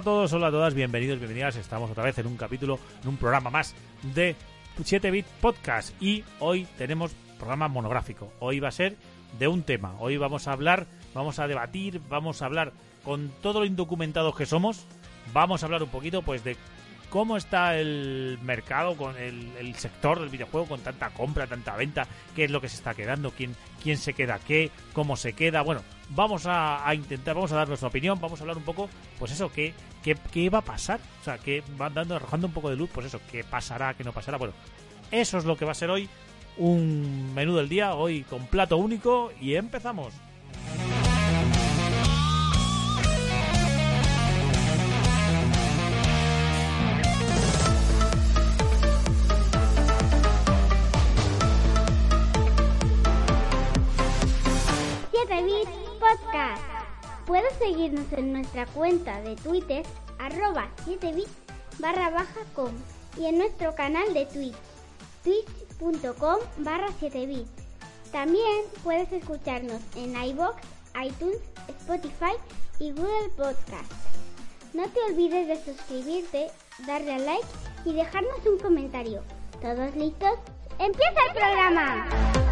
A todos, hola a todas, bienvenidos, bienvenidas. Estamos otra vez en un capítulo, en un programa más de 7-Bit Podcast. Y hoy tenemos programa monográfico. Hoy va a ser de un tema. Hoy vamos a hablar, vamos a debatir, vamos a hablar con todo lo indocumentados que somos. Vamos a hablar un poquito, pues, de cómo está el mercado, con el, el, sector del videojuego, con tanta compra, tanta venta, qué es lo que se está quedando, quién, quién se queda qué, cómo se queda. Bueno, vamos a, intentar, vamos a dar nuestra opinión, vamos a hablar un poco, pues eso, qué, qué, qué va a pasar. O sea, que va dando, arrojando un poco de luz, pues eso, qué pasará, qué no pasará. Bueno, eso es lo que va a ser hoy. Un menú del día, hoy con plato único y empezamos. Podcast. Puedes seguirnos en nuestra cuenta de Twitter, arroba 7bit barra baja com y en nuestro canal de Twitch, twitch.com barra 7bit. También puedes escucharnos en iBox, iTunes, Spotify y Google Podcast. No te olvides de suscribirte, darle a like y dejarnos un comentario. ¿Todos listos? ¡Empieza el programa!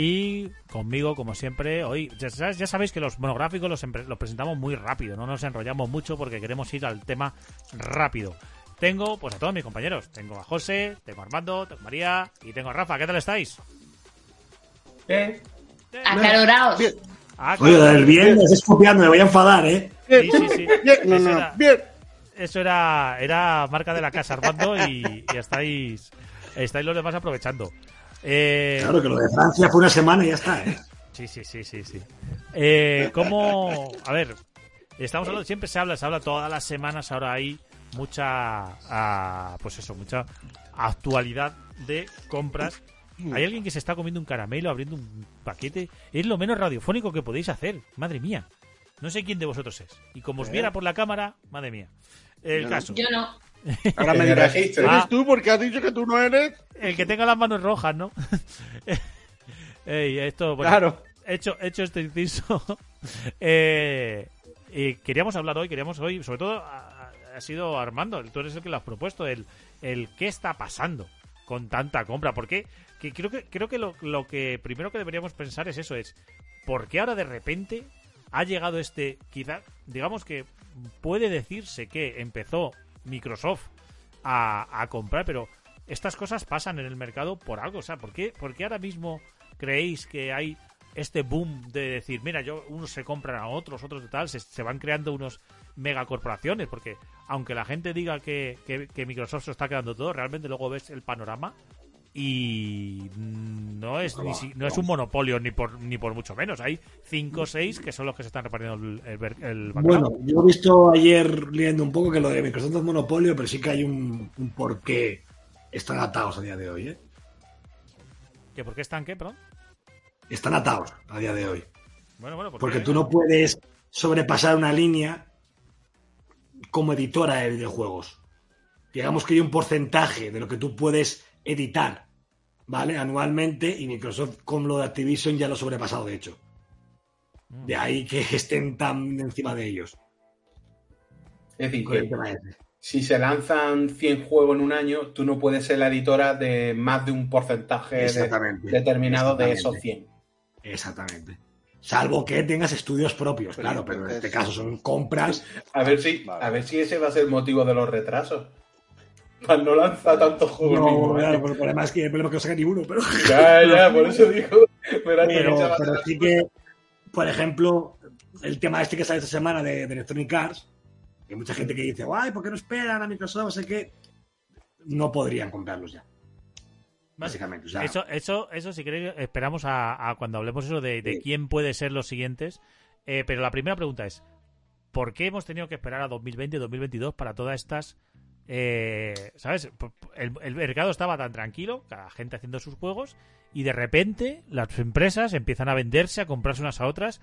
Y conmigo, como siempre, hoy ya, ya sabéis que los monográficos los, los, presentamos muy rápido, no nos enrollamos mucho porque queremos ir al tema rápido. Tengo pues a todos mis compañeros, tengo a José, tengo a Armando, tengo a María y tengo a Rafa. ¿Qué tal estáis? Eh. Acaloraos. Oye, el viernes es copiando, me voy a enfadar, ¿eh? Sí, sí, sí. No, Eso no, era- bien. Eso era, era marca de la casa, Armando, y, y estáis, estáis los demás aprovechando. Eh, Claro que lo de Francia fue una semana y ya está, ¿eh? Sí, sí, sí, sí, sí. Eh, ¿Cómo? A ver, estamos hablando, siempre se habla, se habla todas las semanas, ahora hay mucha, ah, pues eso, mucha actualidad de compras. Hay alguien que se está comiendo un caramelo, abriendo un paquete. Es lo menos radiofónico que podéis hacer, madre mía. No sé quién de vosotros es. Y como os viera por la cámara, madre mía. El Yo- caso. Yo no. Ahora me dirás, registro. ¿eres Ah. tú porque has dicho que tú no eres? El que tenga las manos rojas, ¿no? Ey, esto, bueno, Claro. hecho, hecho este inciso, eh, y queríamos hablar hoy, queríamos hoy, sobre todo ha, ha sido Armando, tú eres el que lo has propuesto, el, el qué está pasando con tanta compra, porque que creo que creo que lo, lo que primero que deberíamos pensar es eso, es ¿por qué ahora de repente ha llegado este, quizá, digamos que puede decirse que empezó Microsoft a, a comprar, pero estas cosas pasan en el mercado por algo. O sea, ¿por qué, ahora mismo creéis que hay este boom de decir, mira, yo unos se compran a otros, otros de tal, se, se van creando unos megacorporaciones? Porque aunque la gente diga que, que- que Microsoft se está quedando todo, realmente luego ves el panorama y mm, no es ni si- no es un monopolio ni por ni por mucho menos hay cinco o seis que son los que se están repartiendo el, el. Bueno, yo he visto ayer leyendo un poco que lo de Microsoft es monopolio, pero sí que hay un, un por qué están atados a día de hoy, ¿eh? ¿Que ¿por qué están qué, perdón? Están atados a día de hoy. bueno bueno ¿por Porque tú no puedes sobrepasar una línea como editora de videojuegos. Digamos que hay un porcentaje de lo que tú puedes editar, ¿vale? Anualmente, y Microsoft con lo de Activision ya lo ha sobrepasado, de hecho. De ahí que estén tan encima de ellos. Es decir, que si se lanzan 100 juegos en un año, tú no puedes ser la editora de más de un porcentaje de- Exactamente. determinado de Exactamente. esos 100. Exactamente. Salvo que tengas estudios propios, Pero claro, pero en este caso son compras. A ver si, Vale. a ver si ese va a ser el motivo de los retrasos. No lanzar tantos juegos. No, claro, pero el problema es que el problema es que no saca ni uno, pero, Ya, ya, por eso digo. Pero, pero sí que, por ejemplo, el tema este que sale esta semana de, de Electronic Arts, hay mucha gente que dice, guay, ¿por qué no esperan a Microsoft? No sé qué. No podrían comprarlos ya, básicamente. O sea, Eso, eso, eso si queréis, esperamos a, a cuando hablemos eso de, de Sí. quién puede ser los siguientes. Eh, pero la primera pregunta es, ¿por qué hemos tenido que esperar a 2020, 2022 para todas estas... eh, ¿Sabes? El, el mercado estaba tan tranquilo, cada gente haciendo sus juegos, y de repente las empresas empiezan a venderse, a comprarse unas a otras.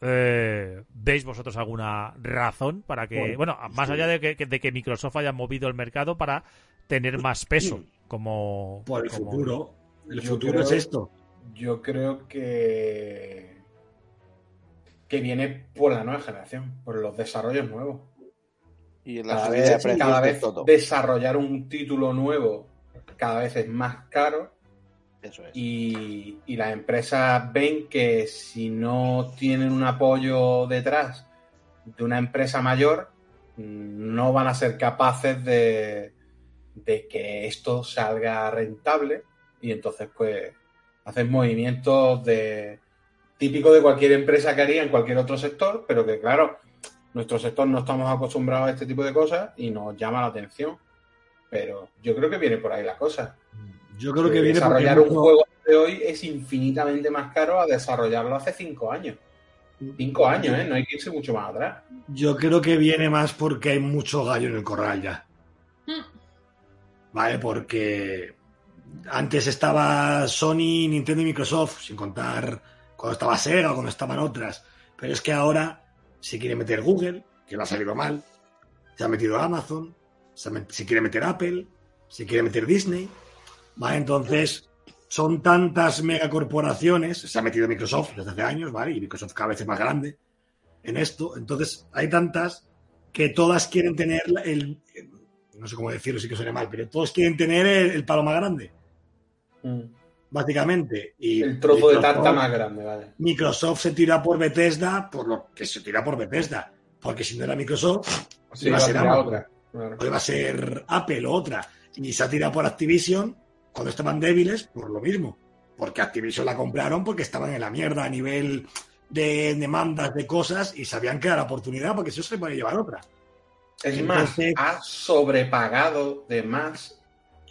Eh, ¿Veis vosotros alguna razón para que, Bueno, bueno, más sí. allá de que, de que Microsoft haya movido el mercado para tener más peso como... por el como- futuro. El Yo futuro creo- es esto. Yo creo que. que viene por la nueva generación, por los desarrollos nuevos. Y la Cada de vez, cada vez todo. desarrollar un título nuevo cada vez es más caro Eso es. y, y las empresas ven que si no tienen un apoyo detrás de una empresa mayor, no van a ser capaces de, de que esto salga rentable y entonces pues hacen movimientos de típico de cualquier empresa que haría en cualquier otro sector, pero que claro, nuestro sector no estamos acostumbrados a este tipo de cosas y nos llama la atención. Pero yo creo que viene por ahí la cosa. Yo creo que viene porque desarrollar un juego de hoy es infinitamente más caro a desarrollarlo hace cinco años. Cinco años, ¿eh? No hay que irse mucho más atrás. Yo creo que viene más porque hay mucho gallo en el corral ya. ¿Vale? Porque antes estaba Sony, Nintendo y Microsoft, sin contar cuando estaba Sega o cuando estaban otras. Pero es que ahora se quiere meter Google, que no ha salido mal. Se ha metido Amazon, se, quiere meter Apple, se quiere meter Disney. ¿Vale? Entonces, son tantas megacorporaciones, se ha metido Microsoft desde hace años, ¿vale? Y Microsoft cada vez es más grande en esto. Entonces, hay tantas que todas quieren tener el, no sé cómo decirlo, sí que suena mal, pero todos quieren tener el, el palo más grande, básicamente. Y El trozo de Microsoft- tarta más grande, vale. Microsoft se tira por Bethesda por lo que se tira por Bethesda. Porque si no era Microsoft, Sí, iba a va a ser Amazon, otra. Claro. o iba a ser Apple o otra. Y se ha tirado por Activision cuando estaban débiles por lo mismo. Porque Activision la compraron porque estaban en la mierda a nivel de demandas de cosas y sabían que era la oportunidad porque si no se puede llevar otra. Es más, ha sobrepagado de más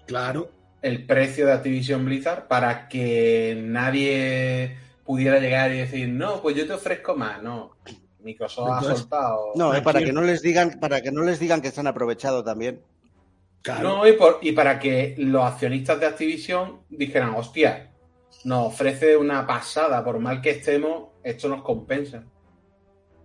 Claro. El precio de Activision Blizzard para que nadie pudiera llegar y decir, no, pues yo te ofrezco más. No, Microsoft ha soltado. No, es para Aquí- que no les digan, para que no les digan que están aprovechado también. Claro. No, y, por- y para que los accionistas de Activision dijeran, hostia, nos ofrece una pasada, por mal que estemos, esto nos compensa.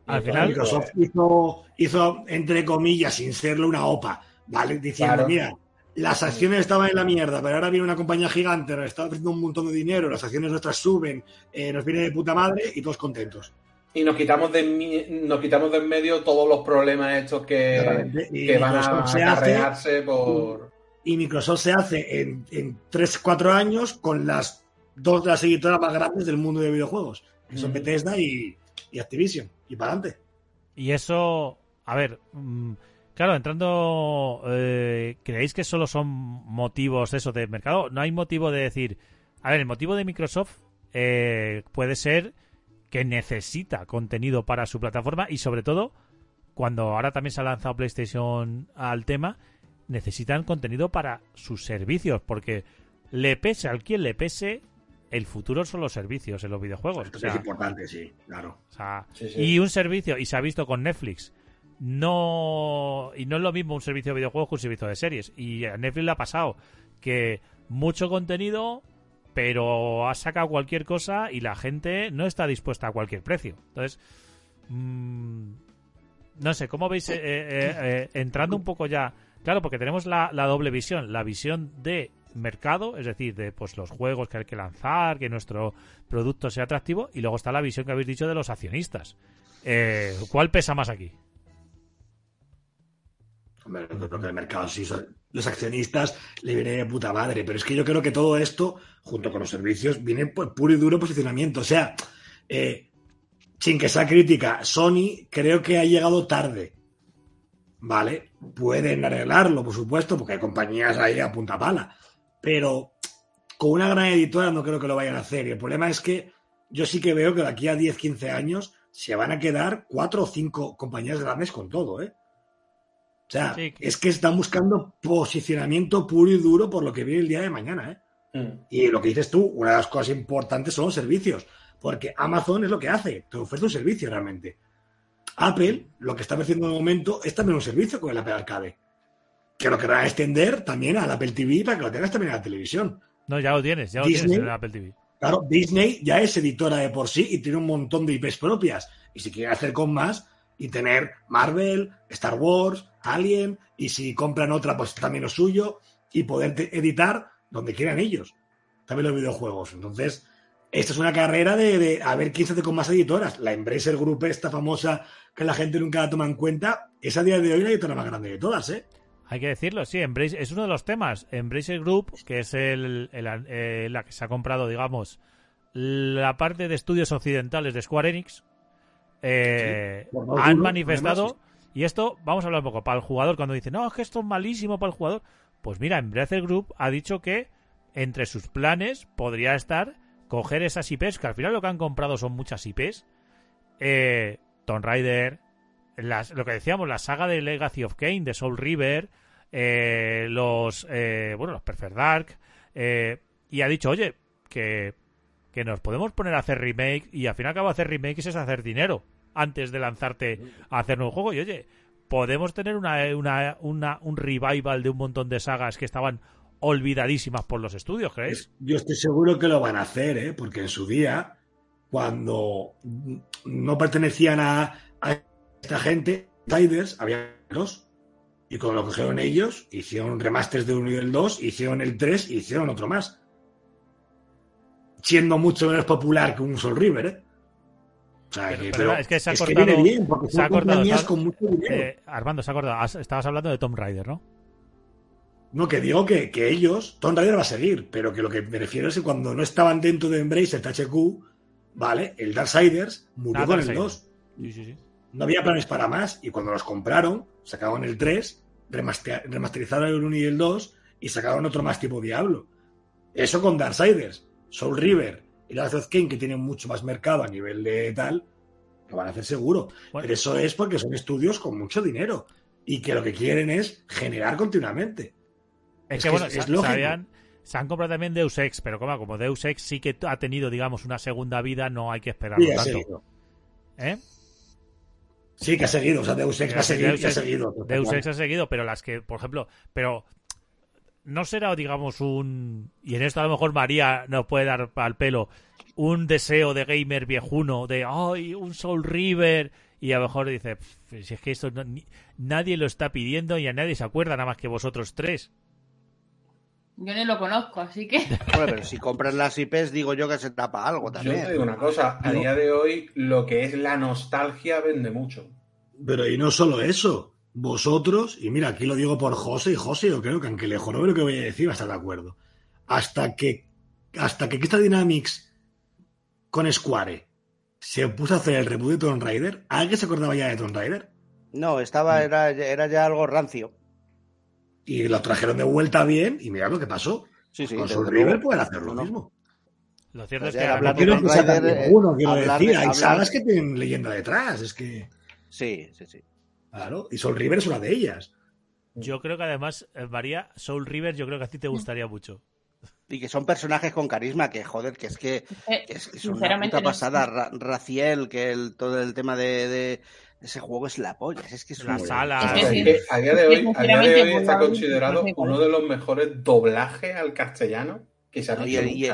Al final- entonces, Microsoft hizo, hizo, entre comillas, sin serlo, una OPA, ¿vale? Diciendo, Claro. mira, las acciones estaban en la mierda, pero ahora viene una compañía gigante, nos está ofreciendo un montón de dinero, las acciones nuestras suben, eh, nos viene de puta madre y todos contentos. Y nos quitamos de nos quitamos de en medio todos los problemas estos que, van a Microsoft se hace- acarrearse por. Y Microsoft se hace en, en 3, 4 años con las dos de las editoras más grandes del mundo de videojuegos, que son. Bethesda y, y Activision. Y para adelante. Y eso, a ver, mm, claro, entrando, eh, ¿creéis que solo son motivos de eso de mercado? No hay motivo de decir, a ver, el motivo de Microsoft eh, puede ser que necesita contenido para su plataforma y sobre todo, cuando ahora también se ha lanzado PlayStation al tema, necesitan contenido para sus servicios, porque le pese al quien le pese, el futuro son los servicios en los videojuegos. Esto O sea, es importante, sí, claro. o sea, Sí, sí. y un servicio, y se ha visto con Netflix, no y no es lo mismo un servicio de videojuegos que un servicio de series. Y a Netflix le ha pasado que mucho contenido, pero ha sacado cualquier cosa y la gente no está dispuesta a cualquier precio. Entonces, mm, no sé, ¿cómo veis eh, eh, eh, entrando un poco ya? Claro, porque tenemos la, la doble visión, la visión de mercado, es decir, de pues los juegos que hay que lanzar, que nuestro producto sea atractivo, y luego está la visión que habéis dicho de los accionistas. ¿Cuál pesa más aquí? Hombre, yo creo que el mercado sí, los accionistas le viene de puta madre, pero es que yo creo que todo esto, junto con los servicios, viene pues, puro y duro posicionamiento. O sea, eh, sin que sea crítica, Sony creo que ha llegado tarde. ¿Vale? Pueden arreglarlo, por supuesto, porque hay compañías ahí a punta pala. Pero con una gran editora no creo que lo vayan a hacer. Y el problema es que yo sí que veo que de aquí a 10, 15 años se van a quedar cuatro o cinco compañías grandes con todo, ¿eh? O sea, Sí, que- es que están buscando posicionamiento puro y duro por lo que viene el día de mañana, ¿eh? Mm. Y lo que dices tú, una de las cosas importantes son los servicios, porque Amazon es lo que hace, te ofrece un servicio realmente. Apple, lo que está ofreciendo de momento, es también un servicio con el Apple Arcade, que lo querrán extender también al Apple TV para que lo tengas también en la televisión. No, ya lo tienes, ya lo Disney. tienes en el Apple TV. Claro, Disney ya es editora de por sí y tiene un montón de IPs propias. Y si quiere hacer con más y tener Marvel, Star Wars, Alien, y si compran otra, pues también lo suyo, y poder editar donde quieran ellos. También los videojuegos. Entonces, esta es una carrera de, a ver quién se hace con más editoras. La Embracer Group, esta famosa que la gente nunca la toma en cuenta, es a día de hoy la editora más grande de todas, ¿eh? Hay que decirlo, sí, Embrace es uno de los temas. Embracer Group, que es el- eh, la que se ha comprado, digamos, la parte de estudios occidentales de Square Enix, eh, han duro, manifestado, además. y esto, vamos a hablar un poco, para el jugador, cuando dice, no, es que esto es malísimo para el jugador, pues mira, Embracer Group ha dicho que entre sus planes podría estar coger esas IPs, que al final lo que han comprado son muchas IPs, eh, Tomb Raider, las- lo que decíamos, la saga de Legacy of Kane, de Soul River, eh, los eh, bueno los Perfect Dark y ha dicho oye que, que nos podemos poner a hacer remake y al fin y al cabo hacer remakes es hacer dinero antes de lanzarte a hacer nuevo juego y oye podemos tener una, una, una- un revival de un montón de sagas que estaban olvidadísimas por los estudios ¿crees? Yo estoy seguro que lo van a hacer, ¿eh? porque en su día, cuando no pertenecían a, a esta gente, Tiders, había dos. Y cuando lo cogieron ellos, hicieron remasters de uno y del 2, hicieron el 3 y hicieron otro más. Siendo mucho menos popular que un Soul River, ¿eh? Sea, Pero- que, pero pero es que se ha es cortado- viene bien, porque se son ha cortado, con mucho dinero. Eh, Armando se ha acordado Has- estabas hablando de Tomb Raider ¿no? No, que digo que, que ellos, Tomb Raider va a seguir, pero que lo que me refiero es que cuando no estaban dentro de Embracer THQ, ¿vale? El Darksiders murió Ah, con el Darksiders. 2. sí sí sí No había planes para más, y cuando los compraron, sacaron el 3, remaster- remasterizaron el 1 y el 2, y sacaron otro más tipo Diablo. Eso con Darksiders, Soul River y Last of King, que tienen mucho más mercado a nivel de tal, lo van a hacer seguro. Bueno. Pero eso es porque son estudios con mucho dinero, y que lo que quieren es generar continuamente. Es, Es que, bueno, es- lógico. se han comprado también Deus Ex, pero como, como Deus Ex sí que ha tenido, digamos, una segunda vida, no hay que esperarlo Sí, ha tanto. seguido. ¿Eh? Sí, que ha seguido. O sea, Deus Ex va a seguir, Deus que ha seguido. Deus Ex ha seguido, pero las que, por ejemplo, pero no será, digamos, un. Y en esto a lo mejor María nos puede dar al pelo un deseo de gamer viejuno de ¡ay, un Soul River! Y a lo mejor dice, "Pff, si es que esto no- ni- nadie lo está pidiendo y a nadie se acuerda nada más que vosotros tres. Yo ni lo conozco, así que. Bueno, pero si compras las IPs, digo yo que se tapa algo Yo también. te digo una cosa, a día de hoy lo que es la nostalgia vende mucho. Pero y no solo eso. Vosotros, y mira, aquí lo digo por José y José, yo creo que aunque le jorobe lo que voy a decir, va a estar de acuerdo. Hasta que, hasta que Crystal Dynamics con Square se puso a hacer el reboot de Tomb Raider, ¿alguien se acordaba ya de Tomb Raider? No, estaba, era, era ya algo rancio. Y lo trajeron de vuelta bien, y mira lo que pasó. Sí, sí. con Soul. River pueden hacer lo No, mismo. Lo cierto Pues es que Quiero con- Tomb Raider, ninguno, quiero hablar decir. de- Hay hablar- sagas que tienen leyenda detrás, es que... Sí, sí, sí. Claro, y Soul River es una de ellas. Yo creo que además, eh, María, Soul River, yo creo que a ti te gustaría mucho. Y que son personajes con carisma, que joder, que es que, Eh, que es, que son una puta pasada. Ra- Raciel, que el, todo el tema de, de ese juego es la polla. Es que es La un- sala. Es que a día de hoy, a día de hoy está considerado uno de los mejores doblajes al castellano que se han Y el, y y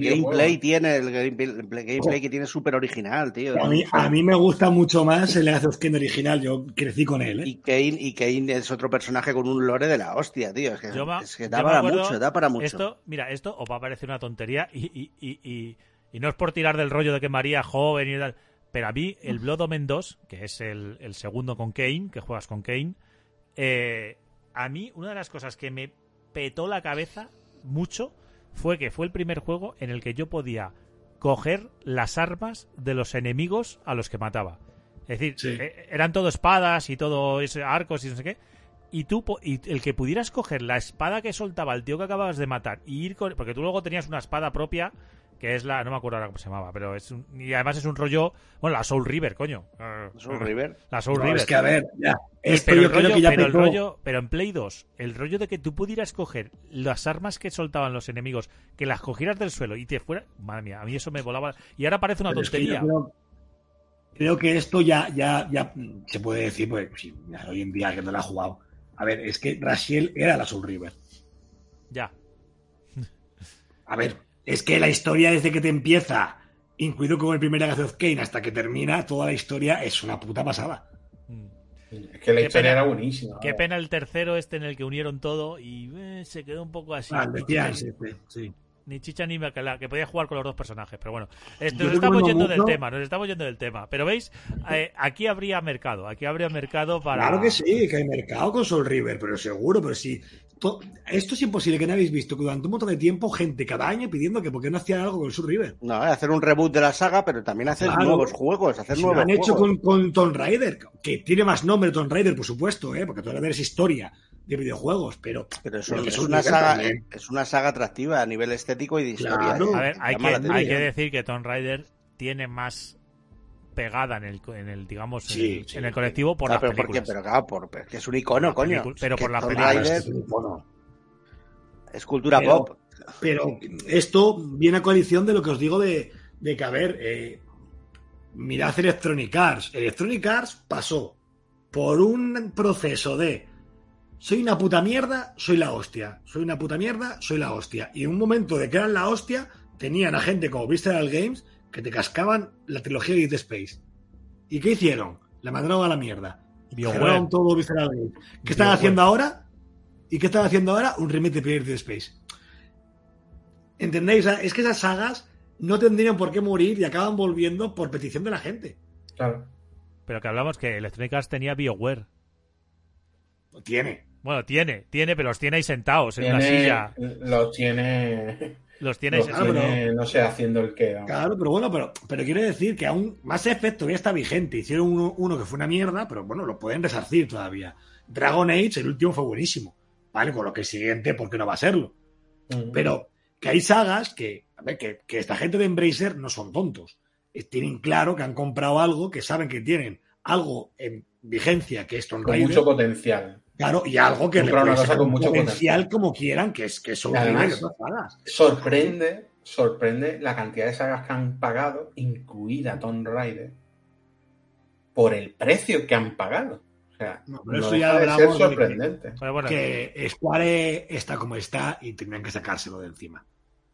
gameplay tiene, el gameplay, el gameplay que tiene súper original, tío. A mí, a mí me gusta mucho más el Last of original, yo crecí con él, ¿eh? Y Kane, y Kane es otro personaje con un lore de la hostia, tío. Es que, Yo me- es que yo da para acuerdo, mucho, da para mucho. Esto, mira, esto os va a parecer una tontería y, y, y, y, y no es por tirar del rollo de que María es joven y tal, pero a mí el Blood Omen 2, que es el, el segundo con Kane, que juegas con Kane, eh, a mí una de las cosas que me petó la cabeza mucho fue que fue el primer juego en el que yo podía coger las armas de los enemigos a los que mataba. Es decir, Sí. eh, eran todo espadas y todo ese arcos y no sé qué. Y tú, y el que pudieras coger la espada que soltaba el tío que acababas de matar y ir con. Porque tú luego tenías una espada propia, que es la. No me acuerdo ahora cómo se llamaba, pero es un, Y además es un rollo. Bueno, la Soul River, coño. Soul River. La Soul No, River. es que a ver, ya. Esto pero, yo el creo rollo, que ya pero el rollo- pero en Play 2, el rollo de que tú pudieras coger las armas que soltaban los enemigos, que las cogieras del suelo y te fuera. Madre mía, a mí eso me volaba. Y ahora parece una Pero es que yo tontería. creo, creo que esto ya, ya, ya se puede decir, pues sí, ya hoy en día que no la ha jugado. A ver, es que Rashiel era la Soul River. Ya. A ver, es que la historia desde que te empieza, incluido con el primer Agatha of Kane, hasta que termina, toda la historia es una puta pasada. Mm. Es que la Qué historia pena. era buenísima. Qué pena el tercero este en el que unieron todo y eh, se quedó un poco así. Ah, ni, decían, chicha, sí, sí, sí. ni chicha ni bacala, que podía jugar con los dos personajes. Pero bueno, Yo nos estamos yendo del tema, nos estamos yendo del tema. Pero veis, Eh, aquí habría mercado, aquí habría mercado para. Claro que sí, que hay mercado con Soul River, pero seguro, pero sí. To- Esto es imposible que no habéis visto que durante un montón de tiempo gente cada año pidiendo que por qué no hacían algo con Soul River. No, hacer un reboot de la saga, pero también hacer Claro. nuevos juegos, hacer Si lo nuevos han hecho con, con Tomb Raider, que tiene más nombre Tomb Raider, por supuesto, ¿eh? porque Tomb Raider es historia de videojuegos, pero, Pero eso es una saga, también. es una saga atractiva a nivel estético y de historia. Claro. ¿eh? A ver, hay que, hay que decir que Tomb Raider tiene más pegada en el, en el digamos, en, Sí, el, sí. en el colectivo por Ah, las pero ¿por qué? Pero claro, por, es que es un icono, Por coño. película- pero por las películas. Es es cultura Pero- pop. Pero esto viene a coalición de lo que os digo de, de que, a ver, eh, mirad Electronic Arts. Electronic Arts pasó por un proceso de soy una puta mierda, soy la hostia. Soy una puta mierda, soy la hostia. Y en un momento de que eran la hostia, tenían a gente como Visceral Games que te cascaban la trilogía de Dead Space. ¿Y qué hicieron? La mandaron a la mierda. BioWare. Cerraron todo. ¿Qué están haciendo ahora? ¿Y qué están haciendo ahora? Un remake de Player Dead Space. ¿Entendéis? Es que esas sagas no tendrían por qué morir y acaban volviendo por petición de la gente. Claro. Pero que hablamos que Electronic Arts tenía BioWare. Lo tiene. Bueno, tiene, tiene, pero los tiene ahí sentados en una silla. Los tiene. Los tiene Los no sé, haciendo el que. vamos. Claro, pero bueno, pero, pero quiero decir que aún más Effect todavía está vigente. Hicieron uno, uno que fue una mierda, pero bueno, lo pueden resarcir todavía. Dragon Age, el último fue buenísimo. ¿Vale? Con lo que el siguiente, ¿por qué no va a serlo? Pero que hay sagas que, a ver, que, que esta gente de Embracer no son tontos. Eh, Tienen claro que han comprado algo, que saben que tienen algo en vigencia, que es Tomb Con Raider, mucho potencial. Claro, y algo que le Comprar una puede cosa sacar con un mucho potencial como quieran, que es que son además-. Sorprende, sorprende la cantidad de sagas que han pagado, incluida Tomb Raider, por el precio que han pagado. O sea, No, no, pero eso ya de ser hablamos de que- sorprendente. Bueno, que Square está como está y tendrían que sacárselo de encima.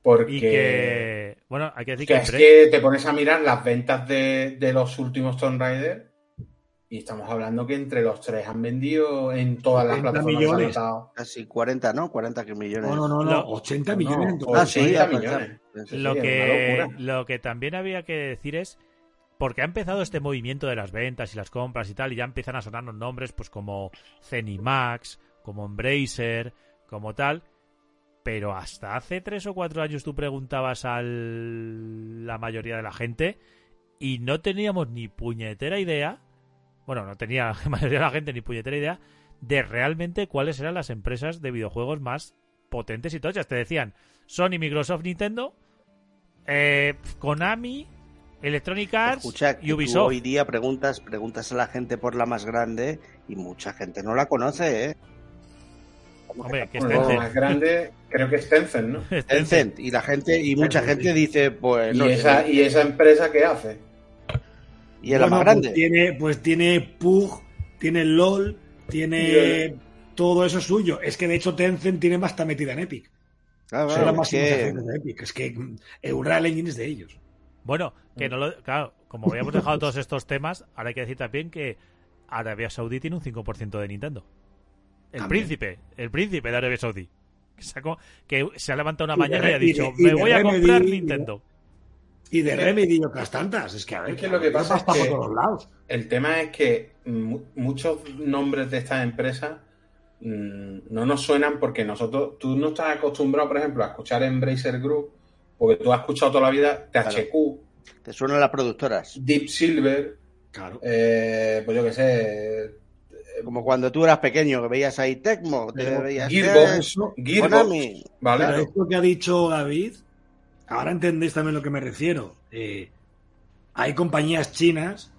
Porque y que. Bueno, hay que decir que que. es que te pones a mirar las ventas de, de los últimos Tomb Raider y estamos hablando que entre los tres han vendido en todas las 70 plataformas millones. Casi 40, ¿no? 40 que millones. No, no, no, no, Lo- 80 No, millones en no, total. Ah, sí, 80 ya millones. lo, sí, que, lo que también había que decir es. Porque ha empezado este movimiento de las ventas y las compras y tal, y ya empiezan a sonarnos nombres pues como Zenimax, como Embracer, como tal. Pero hasta hace tres o cuatro años tú preguntabas a la mayoría de la gente y no teníamos ni puñetera idea, bueno, no tenía la mayoría de la gente ni puñetera idea de realmente cuáles eran las empresas de videojuegos más potentes y tochas. Te decían Sony, Microsoft, Nintendo, eh, Konami, Electronic Arts Escucha, y tú Ubisoft. hoy día preguntas, preguntas a la gente por la más grande y mucha gente no la conoce, ¿eh? Hombre, que Bueno, lo Tencent. más grande creo que es Tencent, ¿no? Tencent. Tencent, y la gente, y mucha Tencent, gente dice, pues Y, no sé, esa, y esa empresa que hace. Y es la más pues grande. tiene, pues tiene Pug, tiene LOL, tiene todo eso suyo. Es que de hecho Tencent tiene más está metida en Epic. Claro, Son claro, las que- acciones de Epic. Es que Unreal Engine es de ellos. Bueno, que no lo. Claro, como habíamos dejado todos estos temas, ahora hay que decir también que Arabia Saudí tiene un 5% de Nintendo. El También. príncipe, el príncipe de Arabia Saudí. Que, sacó- que se ha levantado una mañana y ha dicho: y Me voy a Remedy, comprar Nintendo. Y de Remedy y otras tantas. Es que a ver, Es que lo que pasa es que- todos lados. El tema es que mu- muchos nombres de estas empresas mm, no nos suenan porque nosotros, tú no estás acostumbrado, por ejemplo, a escuchar Embracer Group, porque tú has escuchado toda la vida THQ, Te suenan las productoras. Deep Silver, Claro. eh, pues yo qué sé, Como cuando tú eras pequeño, que veías ahí Tecmo, te veías Gearbox, Gearbox. ¿vale? Pero esto que ha dicho David, ahora entendéis también lo que me refiero. Eh, hay compañías chinas,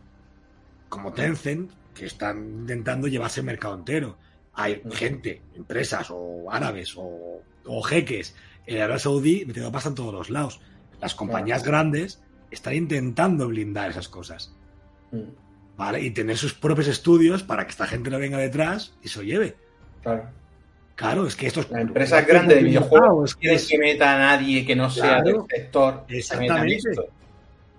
como Tencent, que están intentando llevarse el mercado entero. Hay gente, empresas o árabes o, o jeques en Arabia Saudí metiendo pasta en todos los lados. Las compañías grandes están intentando blindar esas cosas. Mm, ¿Vale? Y tener sus propios estudios para que esta gente no venga detrás y se lo lleve. Claro. Claro, es que esto es. La empresa grande de videojuegos Es que que meta a nadie que no sea Claro. del sector. se Exactamente.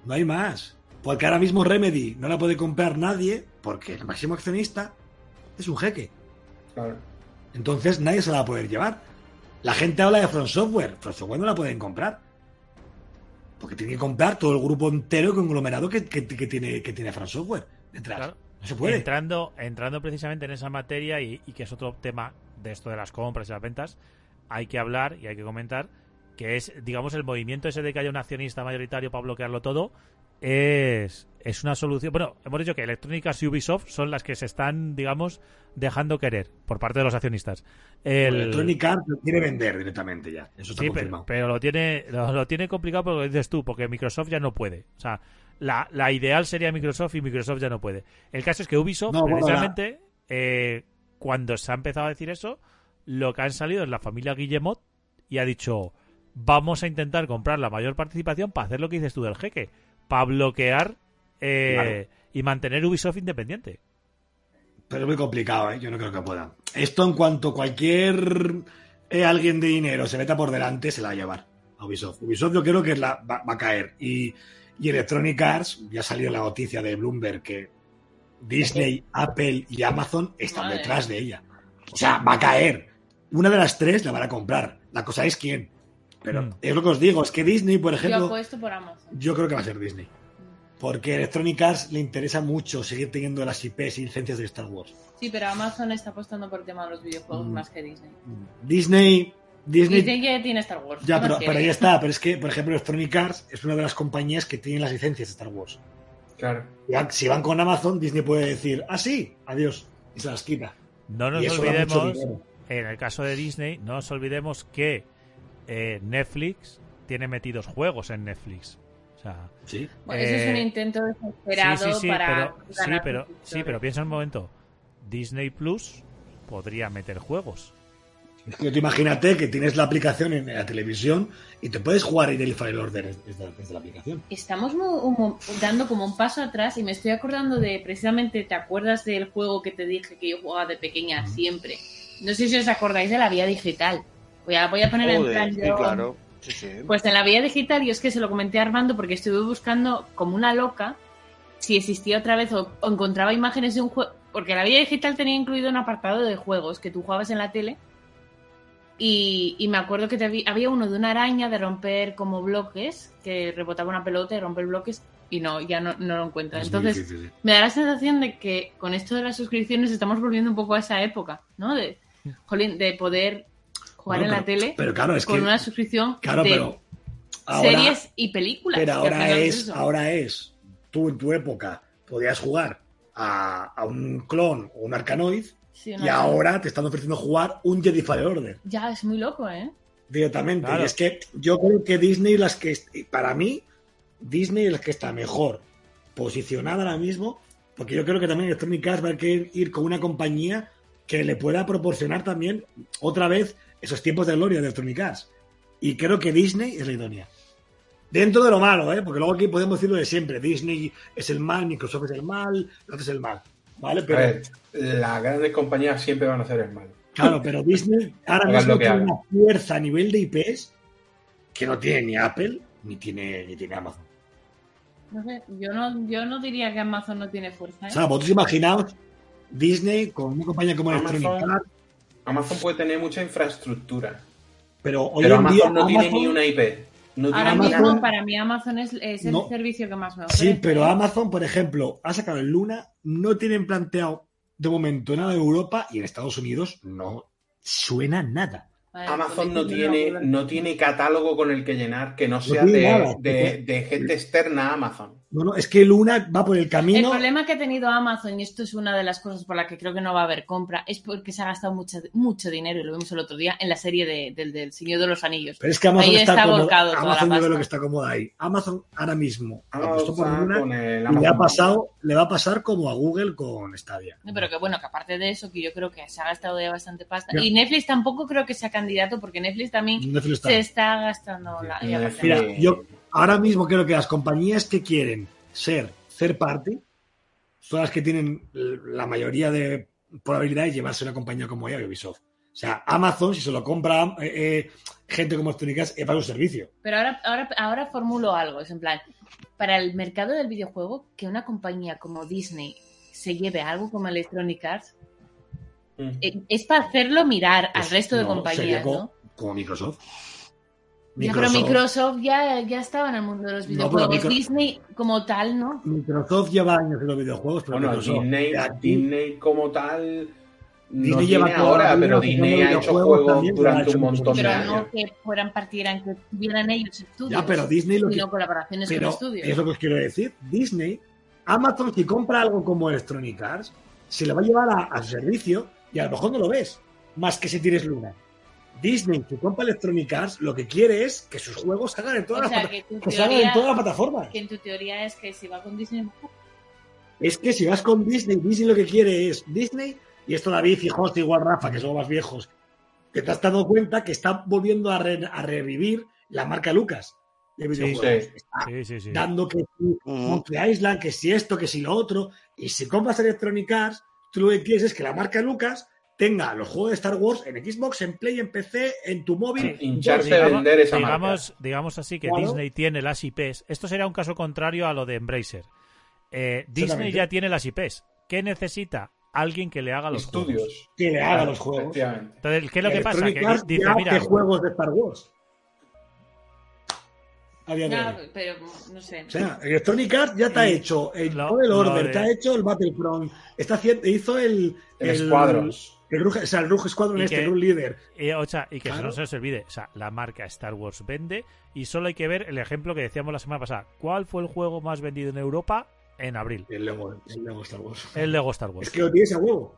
No hay más. Porque ahora mismo Remedy no la puede comprar nadie porque el máximo accionista es un jeque. Claro. Entonces nadie se la va a poder llevar. La gente habla de From Software. From Software no la pueden comprar. Porque tiene que comprar todo el grupo entero conglomerado que, que- que tiene, que tiene From Software detrás. Claro. No se puede. Entrando, entrando precisamente en esa materia y, y que es otro tema de esto de las compras y las ventas, hay que hablar y hay que comentar que es, digamos, el movimiento ese de que haya un accionista mayoritario para bloquearlo todo es, es una solución. Bueno, hemos dicho que Electronic Arts y Ubisoft son las que se están, digamos, dejando querer por parte de los accionistas. El- Electronic Arts lo quiere vender directamente ya. Eso está Sí, pero, confirmado. pero lo tiene lo, lo tiene complicado porque lo dices tú, porque Microsoft ya no puede. O sea, la, la ideal sería Microsoft y Microsoft ya no puede. El caso es que Ubisoft, No, precisamente, eh, cuando se ha empezado a decir eso, lo que han salido es la familia Guillemot y ha dicho, vamos a intentar comprar la mayor participación para hacer lo que dices tú del jeque, para bloquear eh, Claro. y mantener Ubisoft independiente. Pero es muy complicado, ¿eh? Yo no creo que puedan. Esto en cuanto cualquier eh, alguien de dinero se meta por delante, se la va a llevar a Ubisoft. Ubisoft yo creo que la, va, va a caer. Y, y Electronic Arts, ya salió la noticia de Bloomberg que Disney, Apple y Amazon están Madre. detrás de ella. O sea, va a caer. Una de las tres la van a comprar. La cosa es quién. Pero Mm. es lo que os digo, es que Disney, por Yo ejemplo, apuesto por Amazon. yo creo que va a ser Disney. Porque a Electronic Arts le interesa mucho seguir teniendo las IPs y licencias de Star Wars. Sí, pero Amazon está apostando por el tema de los videojuegos Mm. más que Disney. Disney. Disney. Disney ya tiene Star Wars. ya, ¿qué pero, pero ahí está. Pero es que, por ejemplo, Electronic Arts es una de las compañías que tienen las licencias de Star Wars. Claro. Si van con Amazon, Disney puede decir, ah, sí, adiós. Y se las quita. No nos olvidemos, en el caso de Disney, no nos olvidemos que eh, Netflix tiene metidos juegos en Netflix. O sea, Sí. Bueno, eso es Eh, un intento desesperado sí, sí, sí, para pero, sí, pero, sí, pero piensa un momento. Disney Plus podría meter juegos. Es que tú imagínate que tienes la aplicación en la televisión y te puedes jugar Daily File Order desde, desde la aplicación. Estamos mu- mu- dando como un paso atrás y me estoy acordando de precisamente, ¿te acuerdas del juego que te dije que yo jugaba de pequeña siempre? No sé si os acordáis de la vía digital. Voy a, voy a poner en plan sí, yo- claro. Sí, sí. Pues en la vía digital, yo es que se lo comenté a Armando porque estuve buscando como una loca si existía otra vez o, o encontraba imágenes de un juego. Porque la vía digital tenía incluido un apartado de juegos que tú jugabas en la tele. Y, y me acuerdo que te vi- había uno de una araña de romper como bloques, que rebotaba una pelota y romper bloques. Y no, ya no, no lo encuentro. Es Entonces, me da la sensación de que con esto de las suscripciones estamos volviendo un poco a esa época, ¿no? De, jolín, de poder jugar Bueno, en la tele Pero claro, es con que. una suscripción Claro, de pero. Ahora, series y películas. pero ahora es, eso. ahora es. Tú en tu época podías jugar a, a un clon o un arcanoid Sí, y no, ahora te están ofreciendo jugar un Jedi Fallen Order. Ya, es muy loco, ¿eh? directamente. Claro. Y es que yo creo que Disney, las que para mí, Disney es la que está mejor posicionada ahora mismo, porque yo creo que también Electronic Arts va a querer ir con una compañía que le pueda proporcionar también otra vez esos tiempos de gloria de Electronic Arts. Y creo que Disney es la idónea. Dentro de lo malo, ¿eh? porque luego aquí podemos decirlo de siempre. Disney es el mal, Microsoft es el mal, otro es el mal. ¿Vale? A Pero, ver, las grandes compañías siempre van a hacer el mal. Claro, pero Disney ahora Hagan mismo lo que tiene una fuerza a nivel de IPs que no tiene ni Apple ni tiene, ni tiene Amazon. No sé, yo no, yo no diría que Amazon no tiene fuerza, ¿eh? O sea, vosotros imaginaos Disney con una compañía como Electronic Amazon, Arts, Amazon puede tener mucha infraestructura, pero hoy pero en día Amazon no tiene Amazon- ni una IP. No Ahora Amazon- mismo, para mí, Amazon es, es el No. servicio que más me ofrece. Sí, pero Amazon, por ejemplo, ha sacado el Luna, no tienen planteado de momento nada de Europa y en Estados Unidos no suena nada. Vale, Amazon pues no tiene, no, tiene catálogo con el que llenar que no sea de, nada. de- de gente externa a Amazon. No, no, es que Luna va por el El camino. problema que ha tenido Amazon, y esto es una de las cosas por la que creo que no va a haber compra, es porque se ha gastado mucho, mucho dinero, y lo vimos el otro día, en la serie de- del, del Señor de los Anillos. Pero es que Amazon Ahí está, volcado toda Amazon la yo veo lo que está cómodo ahí. Amazon ahora mismo apostó por Luna con el y le ha pasado, le va a pasar como a Google con Stadia. No, pero que bueno, que aparte de eso, que yo creo que se ha gastado ya bastante pasta. Y Netflix tampoco creo que sea candidato, porque Netflix también Netflix está. se está gastando la. Mira, yo ahora mismo creo que las compañías que quieren ser third party son las que tienen la mayoría de probabilidad de llevarse una compañía como ella, Ubisoft. O sea, Amazon, si se lo compra eh, eh, gente como Electronic Arts, es para un servicio. Pero ahora, ahora, ahora formulo algo, es en plan, para el mercado del videojuego, que una compañía como Disney se lleve algo como Electronic Arts, Mm. eh, es para hacerlo mirar al resto de no, compañías, como, ¿no? como Microsoft. Pero Microsoft ya, ya estaba en el mundo de los No, pero videojuegos. Micro- Disney como tal, ¿no? Microsoft lleva años en los videojuegos, pero Bueno, Microsoft, Disney, como tal no Disney tiene lleva ahora, pero Disney ha hecho juegos pero durante hecho un montón de Pero años. no que fueran partieran, que tuvieran ellos estudios, Ya, pero Disney lo que sino colaboraciones Pero con estudios. es lo que os quiero decir. Disney, Amazon, si compra algo como Electronic Arts, se lo va a llevar a, a su servicio y a lo mejor no lo ves, más que si tienes Luna. Disney, si compra Electronic Arts, lo que quiere es que sus juegos salgan en O todas, sea, las, que tu plata- que salgan en teoría, todas las plataformas. que en tu teoría es que si va con Disney, Es que si vas con Disney, Disney lo que quiere es Disney, y esto David y José, igual Rafa, que son más viejos, que te has dado cuenta que está volviendo a, re- a revivir la marca Lucas de videojuegos. sí. Está Sí, sí, sí. dando que si Ujú. Monkey Island, que si esto, que si lo otro. Y si compras Electronic Arts, tú lo que quieres es que la marca Lucas tenga los juegos de Star Wars en Xbox, en Play, en PC, en tu móvil. Hincharse todo. a vender esa digamos, digamos así que Claro. Disney tiene las IPs. Esto sería un caso contrario a lo de Embracer. Eh, Disney ya tiene las IPs. ¿Qué necesita? Alguien que le haga los juegos. estudios. Que le haga los juegos. Entonces, ¿qué es lo que pasa? Que Arts dice, ya mira, hace juegos de Star Wars. Hoy. pero no sé. O sea, Electronic Arts ya te ha hecho el lo- Order, de- te ha hecho el Battlefront, está haciendo, hizo el, El Squadrons. El Rouge, o sea, el Rouge Squadron Y este, que- el Leader. y, o sea, y que Claro. no se nos olvide, o sea, la marca Star Wars vende y solo hay que ver el ejemplo que decíamos la semana pasada. ¿Cuál fue el juego más vendido en Europa en abril? El Lego, el Lego Star Wars. El Lego Star Wars. Es que lo tienes a huevo.